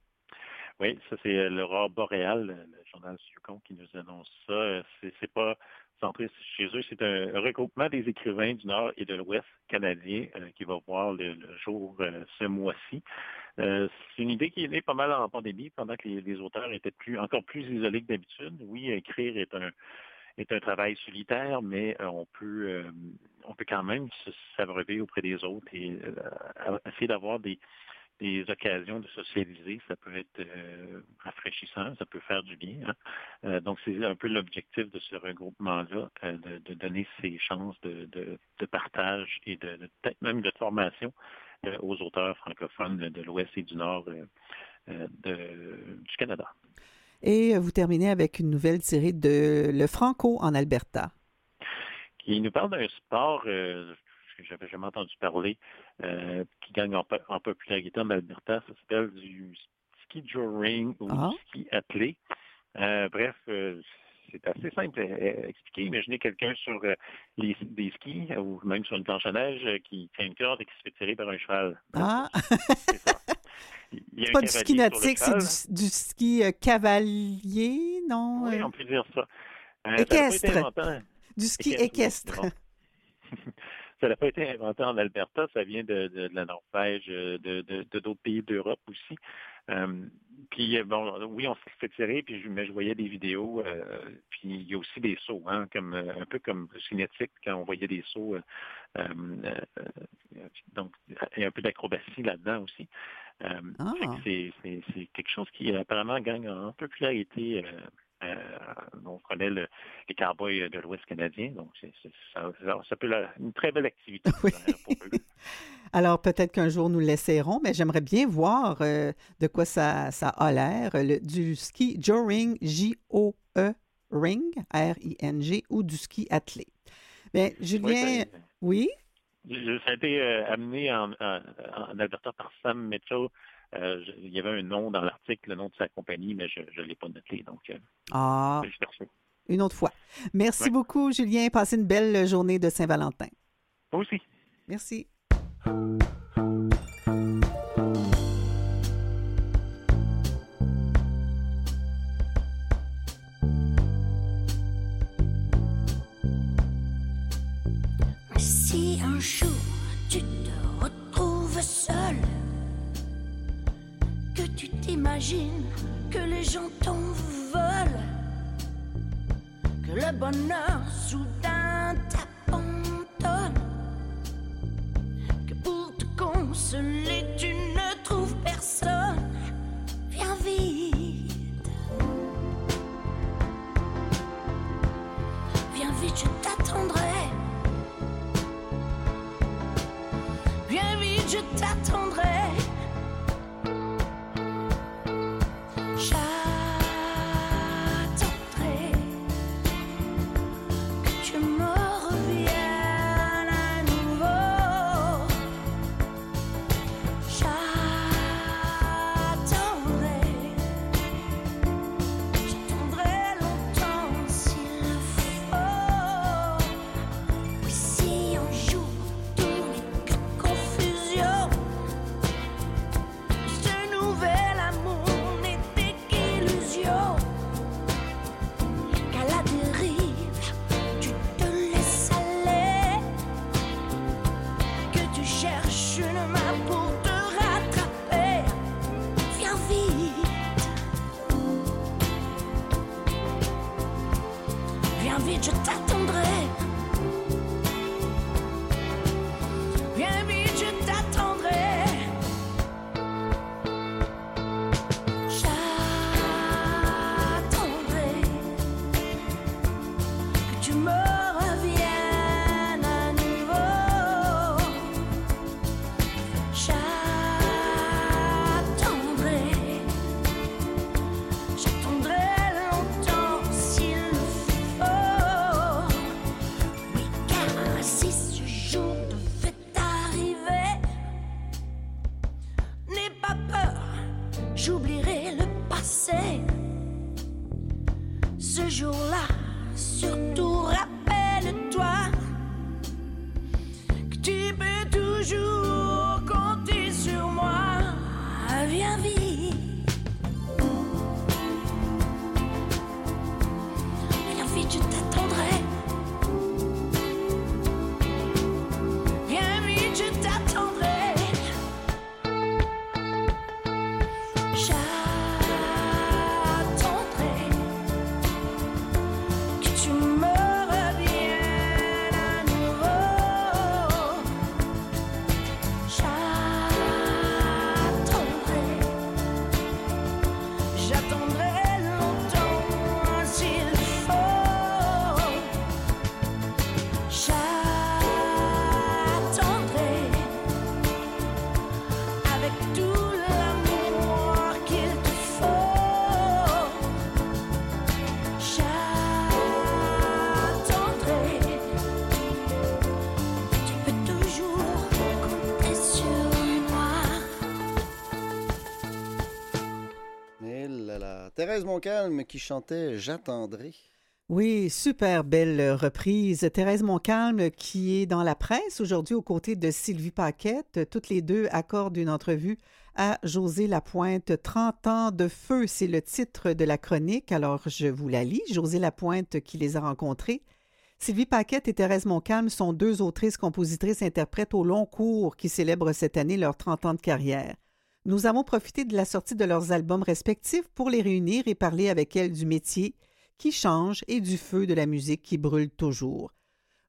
Oui, ça c'est euh, l'Aurore boréale, le journal Yukon qui nous annonce ça. Euh, C'est pas centré chez eux, c'est un regroupement des écrivains du Nord et de l'Ouest canadien euh, qui va voir le, jour euh, ce mois-ci. C'est une idée qui est née pas mal en pandémie, pendant que les, auteurs étaient plus encore plus isolés que d'habitude. Oui, écrire est un est un travail solitaire, mais on peut on peut quand même s'abreuver auprès des autres et essayer d'avoir des des occasions de socialiser, ça peut être euh, rafraîchissant, ça peut faire du bien. hein. Euh, donc, c'est un peu l'objectif de ce regroupement-là, euh, de, de donner ces chances de, de, de partage et de, peut-être même de formation aux auteurs francophones de l'Ouest et du Nord du Canada. Et vous terminez avec une nouvelle tirée de Le Franco en Alberta. qui nous parle d'un sport euh, que j'avais jamais entendu parler, euh, qui gagne en, po- en popularité en Alberta. Ça s'appelle du ski joring ou Ah. du ski attelé. Euh, bref, euh, c'est assez simple à, expliquer. Imaginez quelqu'un sur les, des skis ou même sur une planche à neige qui tient une corde et qui se fait tirer par un cheval. Ah! C'est un pas du ski nautique, c'est du, du ski cavalier, non? Oui, on peut dire ça. Ça Équestre. Du ski équestre. ça n'a pas été inventé en Alberta, ça vient de, de- de la Norvège, euh, de de- de d'autres pays d'Europe aussi. Euh, puis euh, bon, oui, on s'est fait tirer, puis je, mais je voyais des vidéos, euh, puis il y a aussi des sauts, hein, comme euh, un peu comme cinétique quand on voyait des sauts. euh, donc, il y a un peu d'acrobatie là-dedans aussi. Euh, Ah. que c'est quelque chose qui apparemment gagne en popularité. Euh, on connaît le- les cowboys de l'Ouest canadien, donc c'est, c'est- ça, peut être une très belle activité pour eux. Alors, peut-être qu'un jour nous l'essaierons, mais j'aimerais bien voir euh, de quoi ça, ça a l'air. Le- Du ski Joe-Ring, J-O-E Ring, R-I-N-G, ou du ski attelé. Bien, Julien, oui? Ça a été euh, amené en, en- en Alberta par Sam Mitchell. Euh, je- il y avait un nom dans l'article, le nom de sa compagnie, mais je ne l'ai pas noté. Donc, euh, Ah, une autre fois. Merci Ouais. beaucoup, Julien. Passez une belle journée de Saint-Valentin. Moi aussi. Merci. Que les gens t'en veulent, que le bonheur Thérèse Montcalm qui chantait J'attendrai. Oui, super belle reprise. Thérèse Montcalm, qui est dans la presse aujourd'hui aux côtés de Sylvie Paquette. Toutes les deux accordent une entrevue à José Lapointe. 30 ans de feu, c'est le titre de la chronique. Alors, je vous la lis. José Lapointe, qui les a rencontrés, Sylvie Paquette et Thérèse Montcalm sont deux autrices, compositrices, interprètes au long cours qui célèbrent cette année leurs 30 ans de carrière. Nous avons profité de la sortie de leurs albums respectifs pour les réunir et parler avec elles du métier qui change et du feu de la musique qui brûle toujours.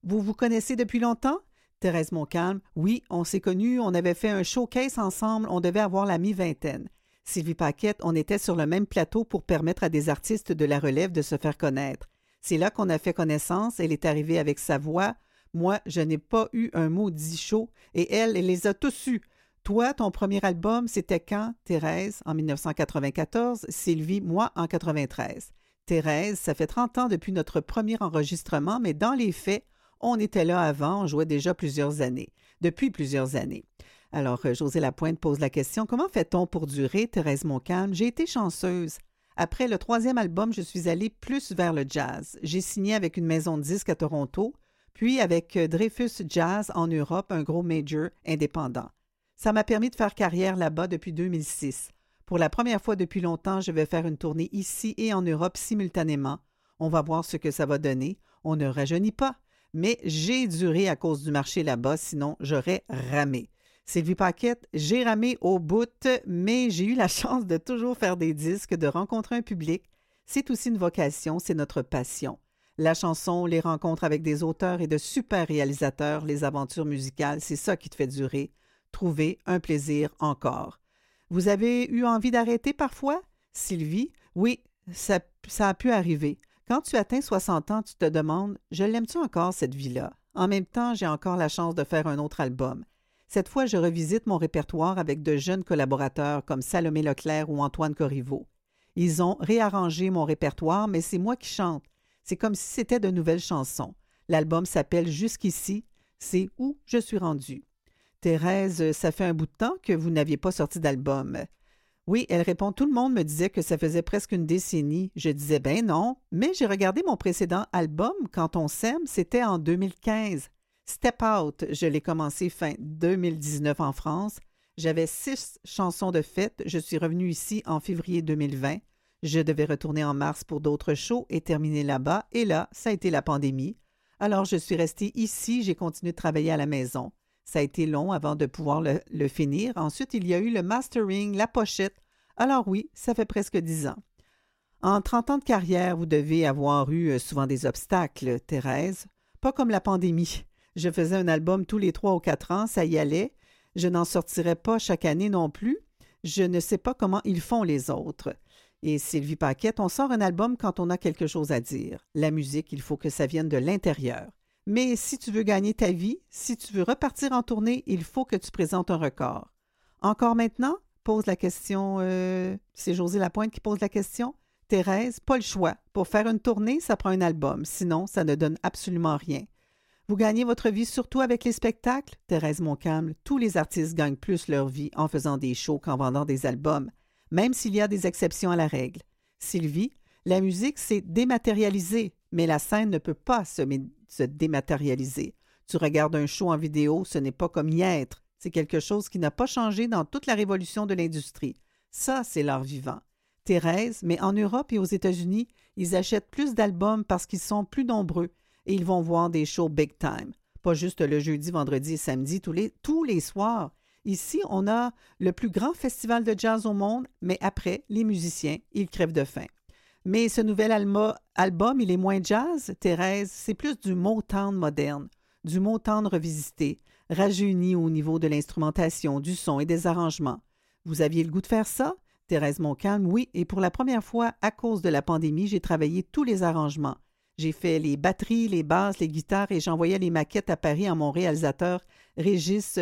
Vous vous connaissez depuis longtemps? Thérèse Montcalm, oui, on s'est connus, on avait fait un showcase ensemble, on devait avoir la mi-vingtaine. Sylvie Paquette, on était sur le même plateau pour permettre à des artistes de la relève de se faire connaître. C'est là qu'on a fait connaissance, elle est arrivée avec sa voix. Moi, je n'ai pas eu un mot dit chaud, et elle, elle les a tous eus. Toi, ton premier album, c'était quand, Thérèse, en 1994, Sylvie, moi, en 93. Thérèse, ça fait 30 ans depuis notre premier enregistrement, mais dans les faits, on était là avant, on jouait déjà plusieurs années, depuis plusieurs années. Alors, euh, José Lapointe pose la question Comment fait-on pour durer, Thérèse Montcalm? J'ai été chanceuse. Après le troisième album, je suis allée plus vers le jazz. J'ai signé avec une maison de disques à Toronto, puis avec euh, Dreyfus Jazz en Europe, un gros major indépendant. Ça m'a permis de faire carrière là-bas depuis 2006. Pour la première fois depuis longtemps, je vais faire une tournée ici et en Europe simultanément. On va voir ce que ça va donner. On ne rajeunit pas mais j'ai duré à cause du marché là-bas, sinon j'aurais ramé. Sylvie Paquette, j'ai ramé au bout, mais j'ai eu la chance de toujours faire des disques, de rencontrer un public. C'est aussi une vocation, c'est notre passion. La chanson, les rencontres avec des auteurs et de super réalisateurs, les aventures musicales, c'est ça qui te fait durer. Trouver un plaisir encore. Vous avez eu envie d'arrêter parfois? Sylvie, oui, ça, ça a pu arriver. Quand tu atteins 60 ans, tu te demandes Je l'aime-tu encore, cette vie-là? En même temps, j'ai encore la chance de faire un autre album. Cette fois, je revisite mon répertoire avec de jeunes collaborateurs comme Salomé Leclerc ou Antoine Corriveau. Ils ont réarrangé mon répertoire, mais c'est moi qui chante. C'est comme si c'était de nouvelles chansons. L'album s'appelle Jusqu'ici, c'est où je suis rendu. Thérèse, ça fait un bout de temps que vous n'aviez pas sorti d'album. Oui, elle répond Tout le monde me disait que ça faisait presque une décennie. Je disais Ben non, mais j'ai regardé mon précédent album, Quand on s'aime, c'était en 2015. Step Out, je l'ai commencé fin 2019 en France. J'avais six chansons de fête. Je suis revenu ici en février 2020. Je devais retourner en mars pour d'autres shows et terminer là-bas. Et là, ça a été la pandémie. Alors, je suis restée ici. J'ai continué de travailler à la maison. Ça a été long avant de pouvoir le, finir. Ensuite, il y a eu le mastering, la pochette. Alors oui, ça fait presque dix ans. En 30 ans de carrière, vous devez avoir eu euh, souvent des obstacles, Thérèse. Pas comme la pandémie. Je faisais un album tous les trois ou quatre ans, ça y allait. Je n'en sortirais pas chaque année non plus. Je ne sais pas comment ils font les autres. Et Sylvie Paquette, on sort un album quand on a quelque chose à dire. La musique, il faut que ça vienne de l'intérieur. Mais si tu veux gagner ta vie, si tu veux repartir en tournée, il faut que tu présentes un record. Encore maintenant, pose la question, euh, c'est José Lapointe qui pose la question. Thérèse, pas le choix. Pour faire une tournée, ça prend un album, sinon ça ne donne absolument rien. Vous gagnez votre vie surtout avec les spectacles? Thérèse Montcalm, tous les artistes gagnent plus leur vie en faisant des shows qu'en vendant des albums, même s'il y a des exceptions à la règle. Sylvie, la musique, c'est dématérialisé, mais la scène ne peut pas se, se dématérialiser. Tu regardes un show en vidéo, ce n'est pas comme y être. C'est quelque chose qui n'a pas changé dans toute la révolution de l'industrie. Ça, c'est l'art vivant. Thérèse, mais en Europe et aux États-Unis, ils achètent plus d'albums parce qu'ils sont plus nombreux et ils vont voir des shows big time. Pas juste le jeudi, vendredi et samedi, tous les, tous les soirs. Ici, on a le plus grand festival de jazz au monde, mais après, les musiciens, ils crèvent de faim. Mais ce nouvel album, il est moins jazz, Thérèse, c'est plus du mot tendre moderne, du mot tendre revisité, rajeuni au niveau de l'instrumentation, du son et des arrangements. Vous aviez le goût de faire ça? Thérèse Montcalm, oui, et pour la première fois, à cause de la pandémie, j'ai travaillé tous les arrangements. J'ai fait les batteries, les basses, les guitares et j'envoyais les maquettes à Paris à mon réalisateur Régis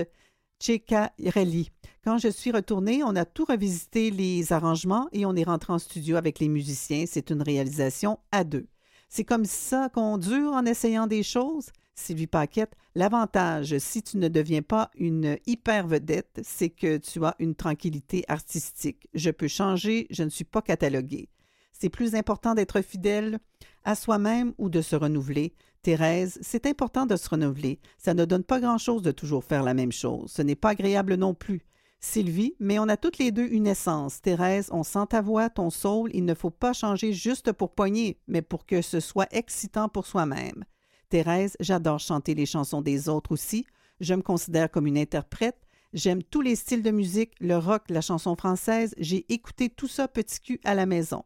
Ceccarelli. Quand je suis retournée, on a tout revisité les arrangements et on est rentré en studio avec les musiciens. C'est une réalisation à deux. C'est comme ça qu'on dure en essayant des choses? Sylvie Paquette, l'avantage, si tu ne deviens pas une hyper vedette, c'est que tu as une tranquillité artistique. Je peux changer, je ne suis pas cataloguée. C'est plus important d'être fidèle à soi-même ou de se renouveler. Thérèse, c'est important de se renouveler. Ça ne donne pas grand-chose de toujours faire la même chose. Ce n'est pas agréable non plus. Sylvie, mais on a toutes les deux une essence. Thérèse, on sent ta voix, ton soul. Il ne faut pas changer juste pour poigner, mais pour que ce soit excitant pour soi-même. Thérèse, j'adore chanter les chansons des autres aussi. Je me considère comme une interprète. J'aime tous les styles de musique, le rock, la chanson française. J'ai écouté tout ça petit cul à la maison.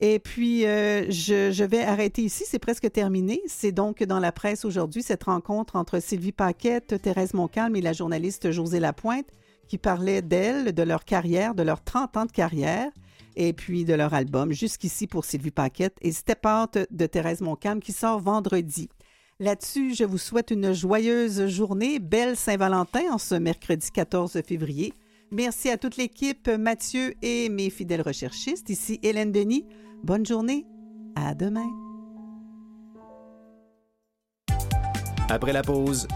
Et puis, euh, je, vais arrêter ici, c'est presque terminé. C'est donc dans la presse aujourd'hui cette rencontre entre Sylvie Paquette, Thérèse Montcalm et la journaliste José Lapointe qui parlaient d'elles, de leur carrière, de leurs 30 ans de carrière et puis de leur album Jusqu'ici pour Sylvie Paquette et Step Out de Thérèse Montcalm qui sort vendredi. Là-dessus, je vous souhaite une joyeuse journée, belle Saint-Valentin en ce mercredi 14 février. Merci à toute l'équipe, Mathieu et mes fidèles recherchistes. Ici Hélène Denis. Bonne journée. À demain. Après la pause,